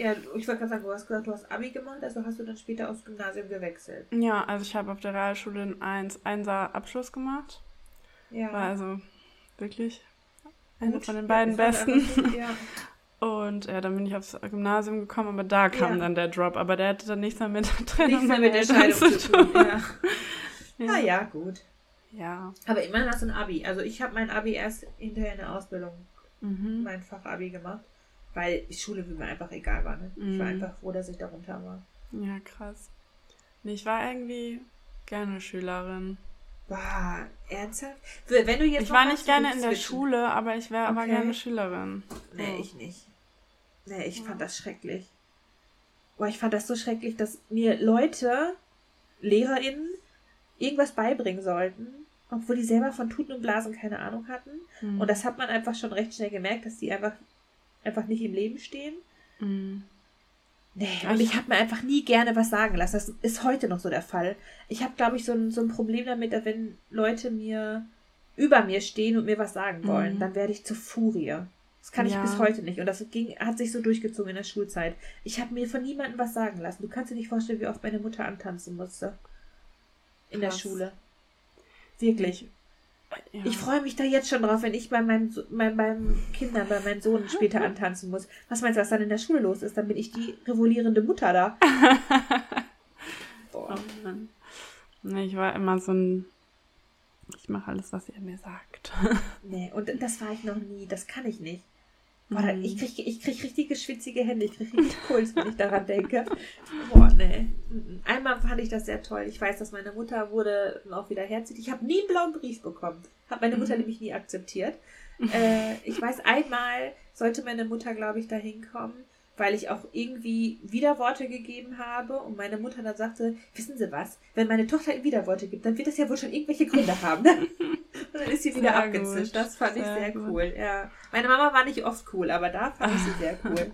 Ja, ich wollte gerade sagen, du hast gesagt, du hast Abi gemacht, also hast du dann später aufs Gymnasium gewechselt. Ja, also ich habe auf der Realschule einen 1 1er Abschluss gemacht. Ja. War also wirklich eine Gut. von den Ja, beiden halt besten. gut, Ja. Und ja, dann bin ich aufs Gymnasium gekommen, aber da kam Ja. dann der Drop. Aber der hatte dann nichts mehr mit Trennung Nichts mehr mit der Eltern Scheidung zu tun. Ja. Ja. Ja, gut. Ja. Aber immerhin hast du ein Abi. Also ich habe mein Abi erst hinterher in der Ausbildung, Mhm. mein Fachabi gemacht, weil die Schule mir einfach egal war. Ne? Ich war Mhm. einfach froh, dass ich darunter war. Ja, krass. Nee, ich war irgendwie gerne Schülerin. Boah, ernsthaft? Wenn du jetzt ich war nicht gerne in der Schule, aber ich wäre okay. aber gerne Schülerin. Nee, ich nicht. Nee, ich ja. fand das schrecklich. Boah, ich fand das so schrecklich, dass mir Leute, LehrerInnen, irgendwas beibringen sollten, obwohl die selber von Tuten und Blasen keine Ahnung hatten. Mhm. Und das hat man einfach schon recht schnell gemerkt, dass die einfach, einfach nicht im Leben stehen. Mhm. Nee, und ich habe mir einfach nie gerne was sagen lassen. Das ist heute noch so der Fall. Ich habe, glaube ich, so ein, so ein Problem damit, wenn Leute mir über mir stehen und mir was sagen wollen, mhm. dann werde ich zur Furie. Das kann ja. ich bis heute nicht. Und das ging, hat sich so durchgezogen in der Schulzeit. Ich habe mir von niemandem was sagen lassen. Du kannst dir nicht vorstellen, wie oft meine Mutter antanzen musste. In Krass. der Schule. Wirklich. Ja. Ich freue mich da jetzt schon drauf, wenn ich bei meinem, bei meinem Kindern, bei meinem Sohn später antanzen muss. Was meinst du, was dann in der Schule los ist? Dann bin ich die revolierende Mutter da. Boah. Oh Mann. Nee, ich war immer so ein. Ich mache alles, was er mir sagt. nee, und das war ich noch nie. Das kann ich nicht. Boah, mhm. ich kriege ich krieg richtige schwitzige Hände. Ich kriege richtig Puls, wenn ich daran denke. Boah, nee. Einmal fand ich das sehr toll. Ich weiß, dass meine Mutter wurde auch wieder herzig. Ich habe nie einen blauen Brief bekommen. Hat meine Mutter mhm. nämlich nie akzeptiert. Äh, ich weiß, einmal sollte meine Mutter, glaube ich, da hinkommen weil ich auch irgendwie Widerworte gegeben habe und meine Mutter dann sagte, wissen Sie was, wenn meine Tochter Widerworte gibt, dann wird das ja wohl schon irgendwelche Gründe haben. und dann ist sie wieder sehr abgezischt. Das fand sehr ich sehr gut. cool. Ja. Meine Mama war nicht oft cool, aber da fand ich sie sehr cool.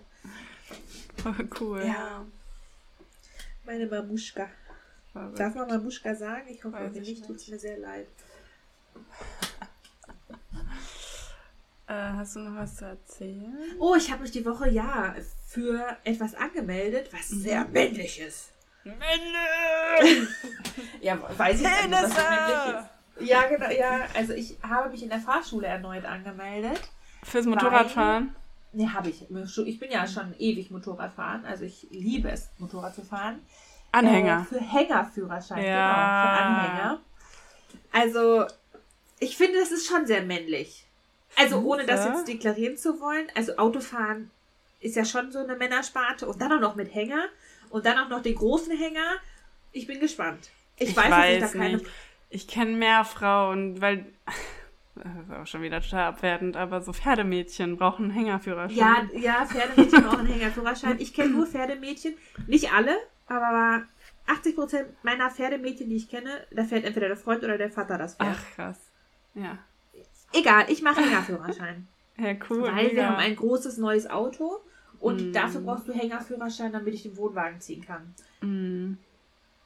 cool. Ja. Meine Mamuschka. Darf man Mamuschka sagen? Ich hoffe, wenn nicht, tut es mir sehr leid. Äh, hast du noch was zu erzählen? Oh, ich habe mich die Woche ja für etwas angemeldet, was mhm. sehr männlich ist. Männlich! ja, weiß ich nicht, was männlich ist. Ja, genau, ja. Also ich habe mich in der Fahrschule erneut angemeldet. Fürs Motorradfahren? Ne, habe ich. Ich bin ja schon ewig Motorradfahren. Also ich liebe es, Motorrad zu fahren. Anhänger. Äh, für Hängerführerschein, ja. genau. Für Anhänger. Also, ich finde, das ist schon sehr männlich. Also ohne das jetzt deklarieren zu wollen, also Autofahren ist ja schon so eine Männersparte und dann auch noch mit Hänger und dann auch noch den großen Hänger. Ich bin gespannt. Ich, ich weiß, weiß dass ich da keine. Nicht. Ich kenne mehr Frauen, weil das ist auch schon wieder total abwertend, aber so Pferdemädchen brauchen einen Hängerführerschein. Ja, ja, Pferdemädchen brauchen einen Hängerführerschein. Ich kenne nur Pferdemädchen, nicht alle, aber 80% meiner Pferdemädchen, die ich kenne, da fährt entweder der Freund oder der Vater das Pferd. Ach krass. Ja. Egal, ich mache Hängerführerschein. ja, cool. Weil mega. wir haben ein großes neues Auto und mm. dafür brauchst du Hängerführerschein, damit ich den Wohnwagen ziehen kann. Mm.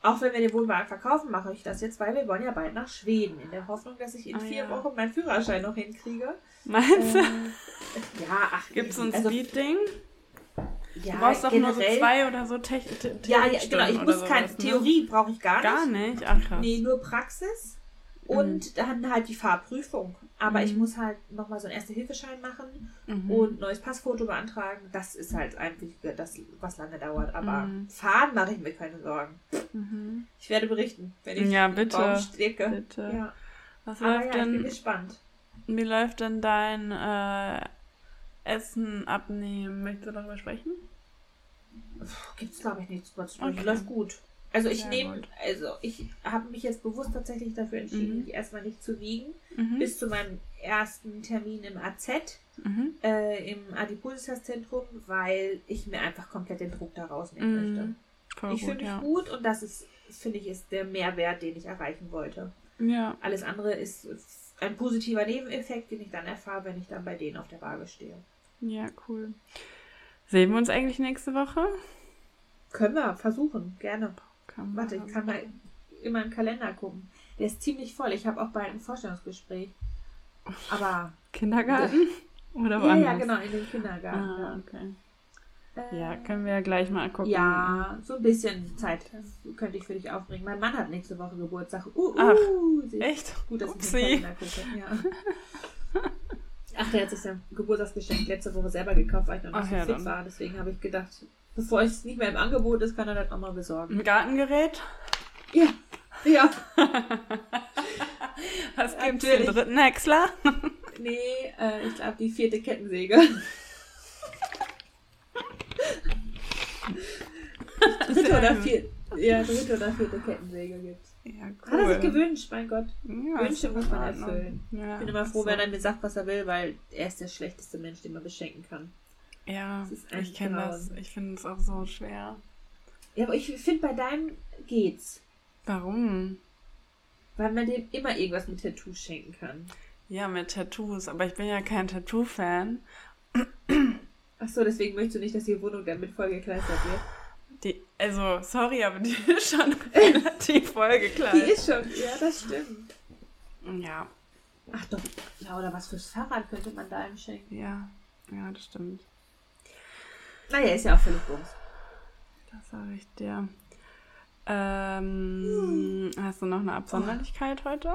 Auch wenn wir den Wohnwagen verkaufen, mache ich das jetzt, weil wir wollen ja bald nach Schweden. In der Hoffnung, dass ich in ah, vier ja. Wochen meinen Führerschein noch hinkriege. Meinst du? Ähm, ja, ach. Gibt es ein also, Speed-Ding? Ja, du brauchst doch generell, nur so zwei oder so Technik. Ja, ja, genau. Ich muss keine ne? Theorie, brauche ich gar nicht. Gar nicht? Ach krass. Nee, nur Praxis. Und mhm. dann halt die Fahrprüfung. Aber mhm. ich muss halt nochmal so einen Erste-Hilfeschein machen mhm. und neues Passfoto beantragen. Das ist halt einfach das, was lange dauert. Aber mhm. fahren mache ich mir keine Sorgen. Mhm. Ich werde berichten, wenn ich ja, bitte, Baum stecke. Bitte. Ja. Was Aber läuft ja, denn, ich bin gespannt. Wie läuft denn dein äh, Essen abnehmen? Möchtest du darüber sprechen? Gibt es, glaube ich, nichts zu sprechen. Okay. Läuft gut. Also ich nehme, also ich habe mich jetzt bewusst tatsächlich dafür entschieden, mhm. mich erstmal nicht zu wiegen, mhm. bis zu meinem ersten Termin im AZ, mhm. äh, im Adipositas-Zentrum, weil ich mir einfach komplett den Druck da rausnehmen mhm. möchte. Voll ich fühle mich ja. gut und das ist, finde ich, ist der Mehrwert, den ich erreichen wollte. Ja. Alles andere ist ein positiver Nebeneffekt, den ich dann erfahre, wenn ich dann bei denen auf der Waage stehe. Ja, cool. Sehen wir uns eigentlich nächste Woche? Können wir versuchen, gerne. Kann Warte, ich kann mal in meinen Kalender gucken. Der ist ziemlich voll. Ich habe auch bald ein Vorstellungsgespräch. Aber. Kindergarten? Oder ja, woanders? Ja, genau, in den Kindergarten. Ah, okay. Äh, ja, können wir ja gleich mal gucken. Ja, so ein bisschen Zeit könnte ich für dich aufbringen. Mein Mann hat nächste Woche Geburtstag. Uh, uh, Ach, echt? Gut, dass Upsi. ich den Kalender gucke. Ja. Ach, der hat sich sein Geburtstagsgeschenk letzte Woche selber gekauft, weil ich noch nicht Ach, so ja, fit war. Deswegen habe ich gedacht, Bevor es nicht mehr im Angebot ist, kann er das nochmal besorgen. Ein Gartengerät? Ja. Ja. Was gibt es den dritten Häcksler? nee, äh, ich glaube die vierte Kettensäge. dritte oder vierte, ja, dritte oder vierte Kettensäge gibt's. Ja, Hat er sich cool. gewünscht, mein Gott. Ja, Wünsche muss man erfüllen. Ja, Ich bin immer froh, so. wenn er mir sagt, was er will, weil er ist der schlechteste Mensch, den man beschenken kann. Ja, ich kenne grauen. das. Ich finde es auch so schwer. Ja, aber ich finde, bei deinem geht's. Warum? Weil man dem immer irgendwas mit Tattoos schenken kann. Ja, mit Tattoos. Aber ich bin ja kein Tattoo-Fan. Ach so, deswegen möchtest du nicht, dass die Wohnung dann mit vollgekleistert wird. Die, also, sorry, aber die ist schon relativ vollgekleidet. Die ist schon, ja, das stimmt. Ja, Ach doch, ja, oder was fürs Fahrrad könnte man da ihm schenken? ja, ja, das stimmt. Naja, ist ja auch völlig bums. Das sage ich dir. Ähm, hast du noch eine Absonderlichkeit heute?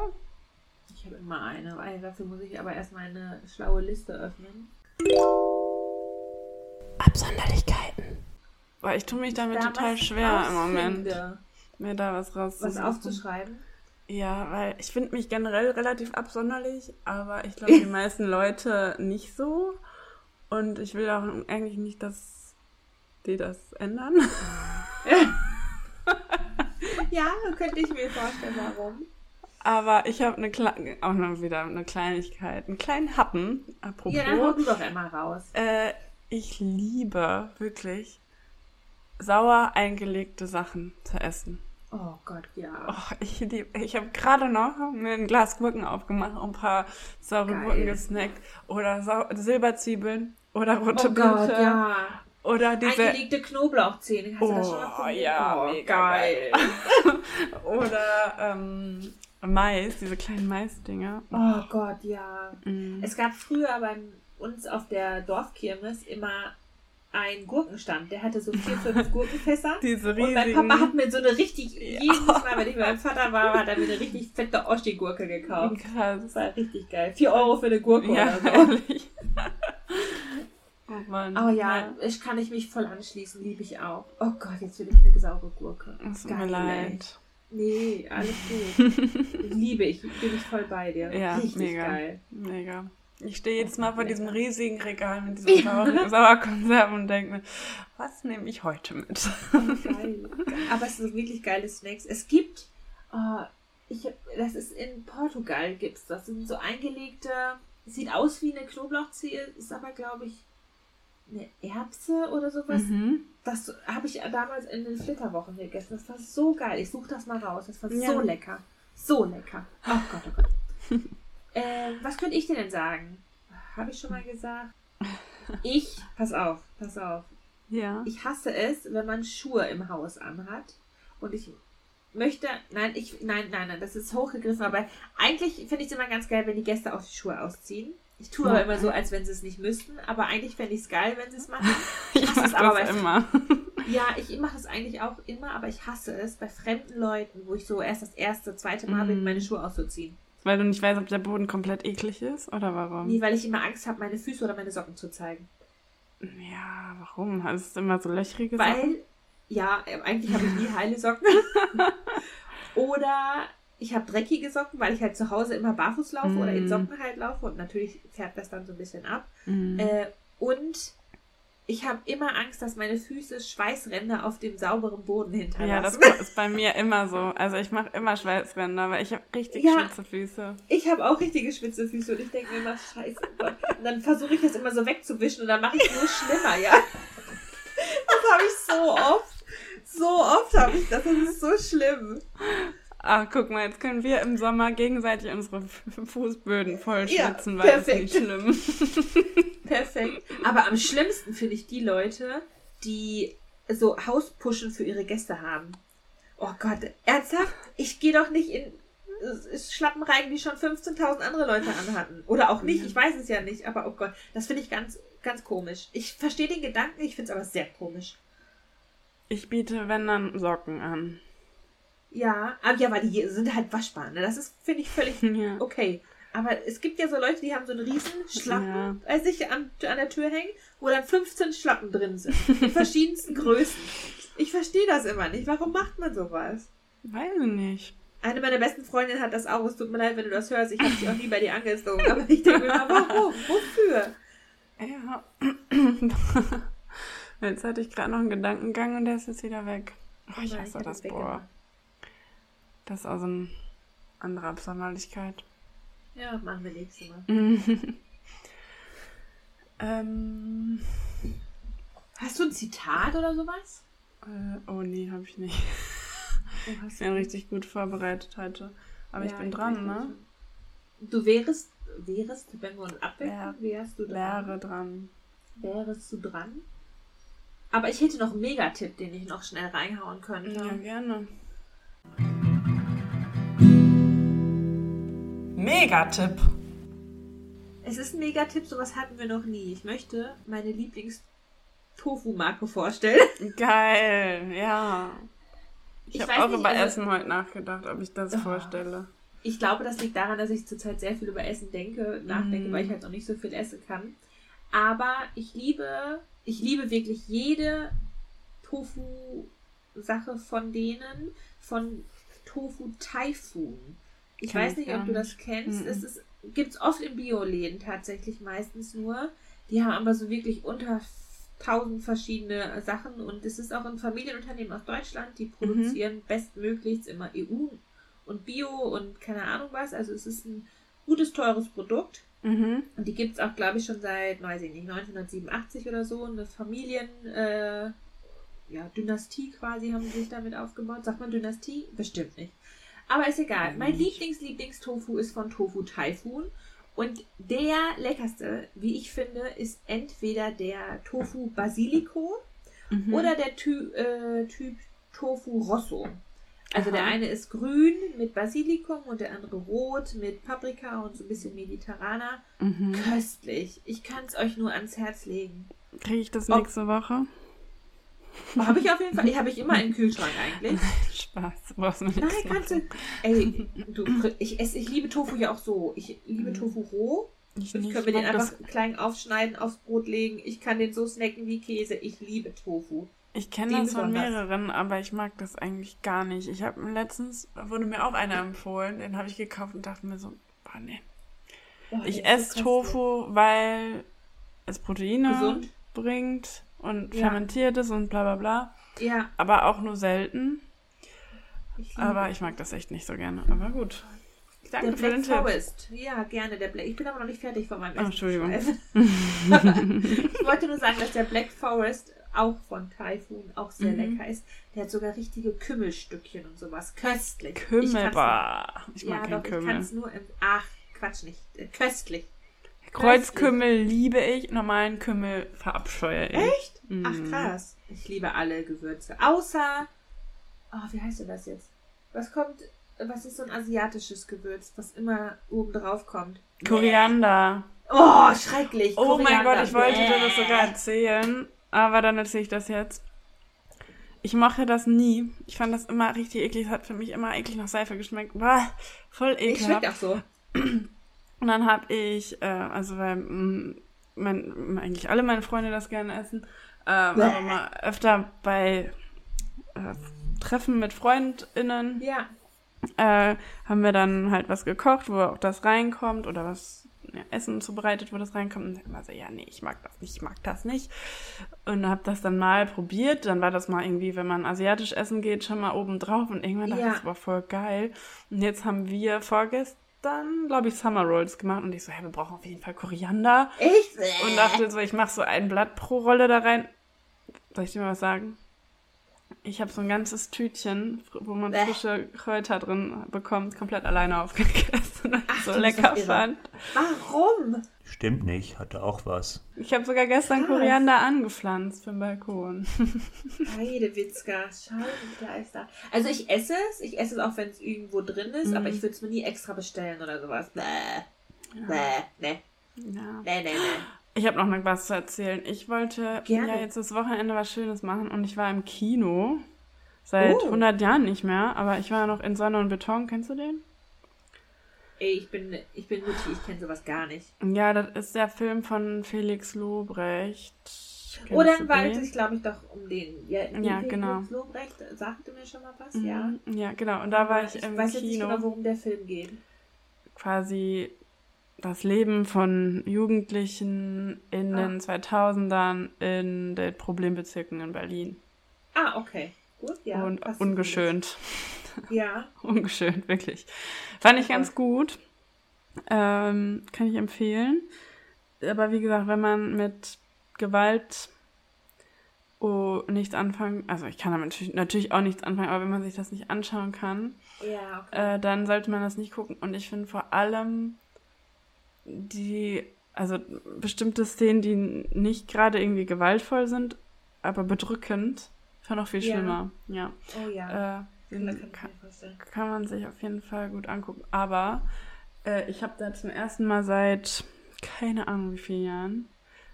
Ich habe immer eine, weil dafür muss ich aber erstmal eine schlaue Liste öffnen. Absonderlichkeiten. Weil ich tue mich damit Da total was schwer im Moment, mir da was Was rauszusuchen. aufzuschreiben. Ja, weil ich finde mich generell relativ absonderlich, aber ich glaube, die meisten Leute nicht so. Und ich will auch eigentlich nicht, dass die das ändern. Ja, könnte ich mir vorstellen, warum. Aber ich habe eine Kle auch noch wieder eine Kleinigkeit, einen kleinen Happen, apropos. Ja, dann du doch einmal raus. Äh, ich liebe wirklich sauer eingelegte Sachen zu essen. Oh Gott, ja. Oh, ich lieb, ich habe gerade noch mir ein Glas Gurken aufgemacht und ein paar saure Geil. Gurken gesnackt. Oder Silberzwiebeln oder rote Oh Gott, ja. Oder diese. Eingelegte Knoblauchzehen. Hast du das schon mal Oh, probiert? ja, oh, mega geil. Oder ähm, Mais, diese kleinen Maisdinger. Oh Gott, ja. Mm. Es gab früher bei uns auf der Dorfkirmes immer einen Gurkenstand. Der hatte so vier, fünf Gurkenfässer. Diese Und mein riesigen. Papa hat mir so eine richtig, jedes Mal, wenn ich bei meinem Vater war, hat er mir eine richtig fette Oschi-Gurke gekauft. Das Krass. war richtig geil. Vier Euro für eine Gurke Ja, oder so. oh Mann. Oh ja, ich kann ich mich voll anschließen, liebe ich auch. Oh Gott, jetzt will ich eine saure Gurke. Es tut mir leid. Nee, alles gut. liebe ich, bin ich voll bei dir. Ja, Richtig mega. geil. Mega. Ich stehe jetzt mal vor diesem riesigen Regal mit diesen Sauer Sauerkonserven und denke mir, was nehme ich heute mit? Geil. Aber es sind wirklich geile Snacks. Es gibt, oh, ich, das ist in Portugal gibt's das. Das sind so eingelegte, sieht aus wie eine Knoblauchzehe, ist aber glaube ich eine Erbse oder sowas. Mhm. Das habe ich damals in den Flitterwochen gegessen. Das war so geil. Ich suche das mal raus. Das war Ja. so lecker. So lecker. Oh Gott, oh Gott. ähm, was könnte ich dir denn sagen? Habe ich schon mal gesagt? Ich, pass auf, pass auf. Ja. Ich hasse es, wenn man Schuhe im Haus anhat. Und ich möchte, nein, ich, nein, nein, nein, das ist hochgegriffen, aber eigentlich finde ich es immer ganz geil, wenn die Gäste auch die Schuhe ausziehen. Ich tue aber immer so, als wenn sie es nicht müssten, aber eigentlich fände ich es geil, wenn sie es machen. Ich hasse mach es aber das bei- immer. Ja, ich mache es eigentlich auch immer, aber ich hasse es bei fremden Leuten, wo ich so erst das erste, zweite Mal bin, Mm. meine Schuhe auszuziehen. Weil du nicht weißt, ob der Boden komplett eklig ist oder warum? Nee, weil ich immer Angst habe, meine Füße oder meine Socken zu zeigen. Ja, warum? Hast du immer so löchrige Weil, Sachen? ja, äh, eigentlich habe ich nie heile Socken. oder ich habe dreckige Socken, weil ich halt zu Hause immer barfuß laufe oder in Mm. Socken halt laufe und natürlich färbt das dann so ein bisschen ab. Mhm. Äh, und ich habe immer Angst, dass meine Füße Schweißränder auf dem sauberen Boden ja, das hinterlassen. ist bei mir immer so. Also ich mache immer Schweißränder, weil ich habe richtig Ja. spitze Füße. Ich habe auch richtige spitze Füße und ich denke mir immer, scheiße, oh Gott. Und dann versuche ich das immer so wegzuwischen und dann mache ich es nur schlimmer, ja. Das habe ich so oft. So oft habe ich das. Das ist so schlimm. Ah, guck mal, jetzt können wir im Sommer gegenseitig unsere Fußböden voll Ja, weil es perfekt. nicht schlimm. Perfekt. Aber am schlimmsten finde ich die Leute, die so Hauspushen für ihre Gäste haben. Oh Gott, ernsthaft? Ich gehe doch nicht in äh, Schlappenreigen, die schon 15.000 andere Leute anhatten. Oder auch nicht, ich weiß es ja nicht. Aber oh Gott, das finde ich ganz, ganz komisch. Ich verstehe den Gedanken, ich finde es aber sehr komisch. Ich biete, wenn dann, Socken an. Ja, aber ja, weil die sind halt waschbar. Ne? Das ist, finde ich, völlig Ja. okay. Aber es gibt ja so Leute, die haben so einen riesen Schlappen Ja. bei sich an, an der Tür hängen, wo dann 15 Schlappen drin sind. In verschiedensten Größen. Ich verstehe das immer nicht. Warum macht man sowas? Weiß ich nicht. Eine meiner besten Freundinnen hat das auch. Es tut mir leid, wenn du das hörst. Ich habe sie auch nie bei dir angezogen. Aber ich denke mir immer, warum? Wofür? Ja. Jetzt hatte ich gerade noch einen Gedankengang und der ist jetzt wieder weg. Oh, ich hasse das, boah. Das ist also eine andere Absonderlichkeit. Ja, Mann, belegst du mal. ähm, Hast du ein Zitat oder sowas? äh, oh nee, habe ich nicht. Oh, Ich hast bin richtig gut vorbereitet heute. Aber ich Ja, bin dran, ne? Du wärest, wärest, wenn wir uns Wär- wärst du dran. Wäre dran. Wärest du dran? Aber ich hätte noch einen Megatipp, den ich noch schnell reinhauen könnte. Ja, gerne. Megatipp. Es ist ein Megatipp, sowas hatten wir noch nie. Ich möchte meine Lieblings-Tofu-Marke vorstellen. Geil, ja. Ich, Ich habe auch nicht, über also- Essen heute nachgedacht, ob ich das Oh. vorstelle. Ich glaube, das liegt daran, dass ich zurzeit sehr viel über Essen denke, nachdenke, Mm. weil ich halt noch nicht so viel essen kann. Aber ich liebe, ich liebe wirklich jede Tofu-Sache von denen, von Tofu Typhoon. Ich weiß ich nicht, ob du nicht. das kennst. Mm. Es ist, gibt's oft in Bioläden tatsächlich meistens nur. Die haben aber so wirklich unter tausend verschiedene Sachen und es ist auch ein Familienunternehmen aus Deutschland, die produzieren bestmöglichst immer EU und Bio und keine Ahnung was. Also es ist ein gutes, teures Produkt. Mhm. Und die gibt es auch, glaube ich, schon seit, weiß ich nicht, 1987 oder so. Eine Familien, äh, ja, Dynastie quasi haben sie sich damit aufgebaut. Sagt man Dynastie? Bestimmt nicht. Aber ist egal. Mein. Lieblings-Lieblings-Tofu ist von Tofu Typhoon. Und der leckerste, wie ich finde, ist entweder der Tofu Basilico Mhm. oder der Ty äh, Typ Tofu Rosso. Also Aha. der eine ist grün mit Basilikum und der andere rot mit Paprika und so ein bisschen mediterraner. Mhm. Köstlich. Ich kann es euch nur ans Herz legen. Kriege ich das Ob- nächste Woche? Habe ich auf jeden Fall. Habe ich immer im Kühlschrank eigentlich. Spaß. Brauchst du mir Nein, kannst du. Ey, du, ich, esse, ich liebe Tofu ja auch so. Ich liebe Mhm. Tofu roh. Ich ich nicht, kann mir den einfach das, klein aufschneiden, aufs Brot legen. Ich kann den so snacken wie Käse. Ich liebe Tofu. ich kenne das von mehreren, aber ich mag das eigentlich gar nicht. Ich habe letztens, wurde mir auch einer empfohlen, den habe ich gekauft und dachte mir so, boah, nee. Boah, Ich esse so Tofu, weil es Proteine Gesund. bringt und Ja. fermentiert ist und bla bla bla. Ja, Aber auch nur selten. ich Aber ich mag das echt nicht so gerne. Aber gut. Der Danke für den Black Tipp. Forest. Ja, gerne. Der Black. Ich bin aber noch nicht fertig von meinem Oh, Entschuldigung. Ich wollte nur sagen, dass der Black Forest auch von Typhoon auch sehr Mhm. lecker ist. Der hat sogar richtige Kümmelstückchen und sowas. Köstlich. Ich Kümmel, bah. Ich ja, mag keinen doch, ich kann Kümmel. es nur im. Ach, Quatsch nicht. Köstlich. Kreuzkümmel liebe ich, normalen Kümmel verabscheue ich. Echt? Mhm. Ach, krass. Ich liebe alle Gewürze. Außer. Oh, wie heißt denn das jetzt? Was kommt. Was ist so ein asiatisches Gewürz, was immer oben drauf kommt? Koriander. Oh, schrecklich. Oh mein Koriander. Gott, ich wollte dir das sogar erzählen, aber dann erzähle ich das jetzt. Ich mache das nie. Ich fand das immer richtig eklig. Es hat für mich immer eklig nach Seife geschmeckt. Bah, voll Ich schmeckt auch so. Und dann habe ich, äh, also weil mm, mein, eigentlich alle meine Freunde das gerne essen, Bäh. aber mal öfter bei äh, Treffen mit FreundInnen Ja. äh, haben wir dann halt was gekocht, wo auch das reinkommt oder was ja, Essen zubereitet, wo das reinkommt. Und ich war so, ja, nee, ich mag das nicht, ich mag das nicht. Und habe das dann mal probiert. Dann war das mal irgendwie, wenn man asiatisch essen geht, schon mal oben drauf. Und irgendwann dachte Ja. ich, das war voll geil. Und jetzt haben wir vorgestern, glaube ich, Summer Rolls gemacht. Und ich so, ja, wir brauchen auf jeden Fall Koriander. Echt? Und dachte so, ich mache so ein Blatt pro Rolle da rein. Soll ich dir mal was sagen? Ich habe so ein ganzes Tütchen, wo man Bäh. frische Kräuter drin bekommt, komplett alleine aufgegessen, Ach, so lecker fand. Warum? Stimmt nicht, hatte auch was. Ich habe sogar gestern Krass. Koriander angepflanzt für den Balkon. Heidewitzka, Scheibenkleister. Also ich esse es, ich esse es auch, wenn es irgendwo drin ist, Mhm. aber ich würde es mir nie extra bestellen oder sowas. Bäh. Bäh. Ne. Ja. Ne, ne, ne. Ich habe noch mal was zu erzählen. Ich wollte Gerne. ja jetzt das Wochenende was Schönes machen und ich war im Kino seit Oh. 100 Jahren nicht mehr, aber ich war noch in Sonne und Beton. Kennst du den? Ey, ich bin, ich bin Mutti, ich kenne sowas gar nicht. Ja, das ist der Film von Felix Lobrecht. Kennst war den? es, glaube ich, doch um den. Ja, Ja, den genau. Felix Lobrecht sagte mir schon mal was, ja. Mhm, Ja, genau. Und da war ich, ich im weiß jetzt nicht Kino. genau, worum der Film geht. quasi das Leben von Jugendlichen in Ah. den 2000ern in den Problembezirken in Berlin. Ah, okay. gut, ja. und ungeschönt. gut. Ja. ungeschönt, wirklich. Fand ich ganz gut. Ähm, kann ich empfehlen. Aber wie gesagt, wenn man mit Gewalt oh, nichts anfangen, also ich kann damit natürlich, auch nichts anfangen, aber wenn man sich das nicht anschauen kann, Ja, okay. äh, dann sollte man das nicht gucken. Und ich finde vor allem die, also bestimmte Szenen, die nicht gerade irgendwie gewaltvoll sind, aber bedrückend, fand auch viel Ja. schlimmer. Ja. oh ja. Äh, kann kann, vorstellen. kann man sich auf jeden Fall gut angucken. Aber äh, ich habe da zum ersten Mal seit keine Ahnung wie vielen Jahren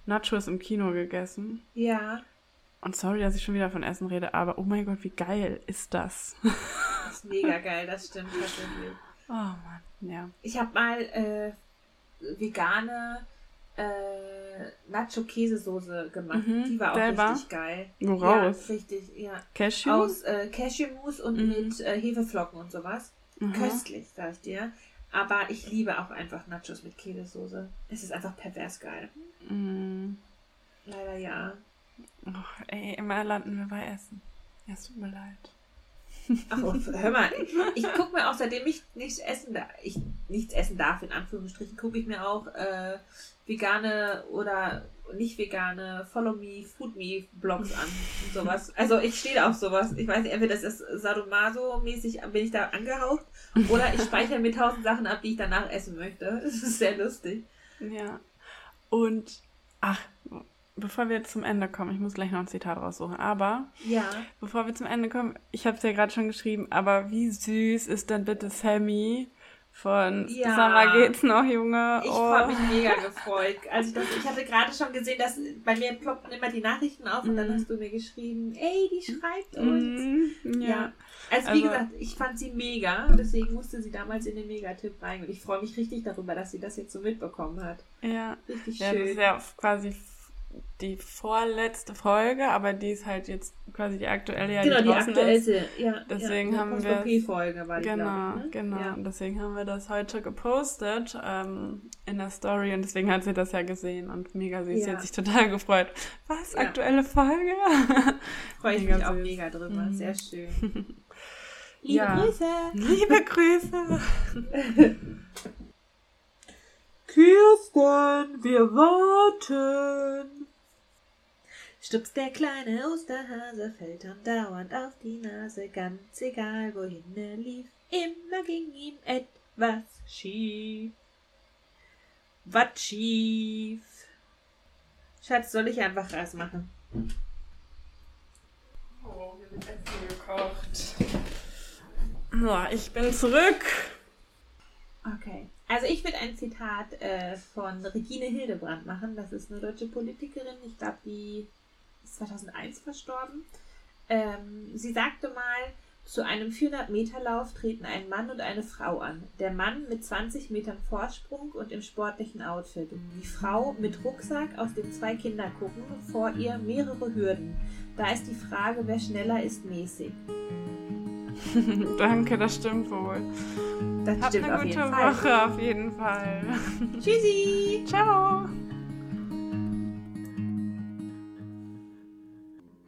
Nachos im Kino gegessen. Ja, Und sorry, dass ich schon wieder von Essen rede, aber oh mein Gott, wie geil ist das? das ist mega geil, das stimmt tatsächlich. Oh Mann, ja. Ich habe mal äh, vegane Nacho-Käsesoße gemacht. Mhm, Die war auch selber? richtig geil. Woraus? Ja, richtig, ja. Cashew? Aus äh, Cashewmus und Mhm. mit äh, Hefeflocken und sowas. Aha. Köstlich, sag ich dir. Aber ich liebe auch einfach Nachos mit Käsesoße. Es ist einfach pervers geil. Mm. Leider ja. Och, ey, immer landen wir bei Essen. Ja, es tut mir leid. Ach, oh, hör mal, ich, ich gucke mir auch, seitdem ich nichts essen darf, ich nichts essen darf, in Anführungsstrichen, gucke ich mir auch äh, vegane oder nicht vegane Follow Me, Food Me Blogs an und sowas. Also ich stehe auf sowas. Ich weiß nicht, entweder das ist Sadomaso-mäßig, bin ich da angehaucht, oder ich speichere mir tausend Sachen ab, die ich danach essen möchte. Das ist sehr lustig. Ja. Und, ach, bevor wir zum Ende kommen, ich muss gleich noch ein Zitat raussuchen, aber Ja. bevor wir zum Ende kommen, ich habe es ja gerade schon geschrieben, aber wie süß ist denn bitte Sammy von Ja. Mal, geht's noch, Junge? Ich oh. habe mich mega gefreut. Also ich, das, ich hatte gerade schon gesehen, dass bei mir ploppten immer die Nachrichten auf und dann Mhm. hast du mir geschrieben, ey, die schreibt uns. Mm, Ja. ja. Also, wie Also- gesagt, ich fand sie mega, deswegen musste sie damals in den Megatipp rein und ich freue mich richtig darüber, dass sie das jetzt so mitbekommen hat. Ja. Richtig Ja, das schön. ist ja quasi die vorletzte Folge, aber die ist halt jetzt quasi die aktuelle, ja, genau, die die draußen ist. aktuellste. Ja, Deswegen ja, haben wir- folge war die, Genau, ich, ne? genau. Ja. Deswegen haben wir das heute gepostet ähm, in der Story und deswegen hat sie das ja gesehen und mega süß. Sie Ja. hat sich total gefreut. Was? Aktuelle Folge? Freue ich Mega mich auch süß. mega drüber. Mhm. Sehr schön. Liebe. Grüße! Liebe Grüße. Kirsten, wir warten. Stupst der kleine Osterhase, fällt andauernd auf die Nase, ganz egal wohin er lief, immer ging ihm etwas schief. Was schief? Schatz, soll ich einfach Reis machen? Oh, hier wird Essen gekocht. So, ich bin zurück. Okay. Also ich würde ein Zitat äh, von Regine Hildebrand machen. Das ist eine deutsche Politikerin. Ich glaube, die ist 2001 verstorben. Ähm, sie sagte mal, zu einem 400-Meter-Lauf treten ein Mann und eine Frau an. Der Mann mit 20 Metern Vorsprung und im sportlichen Outfit. Die Frau mit Rucksack, aus dem zwei Kinder gucken, vor ihr mehrere Hürden. Da ist die Frage, wer schneller ist mäßig. Danke, das stimmt wohl. Das Habt stimmt eine auf gute Fall. Woche auf jeden Fall. Tschüssi! Ciao.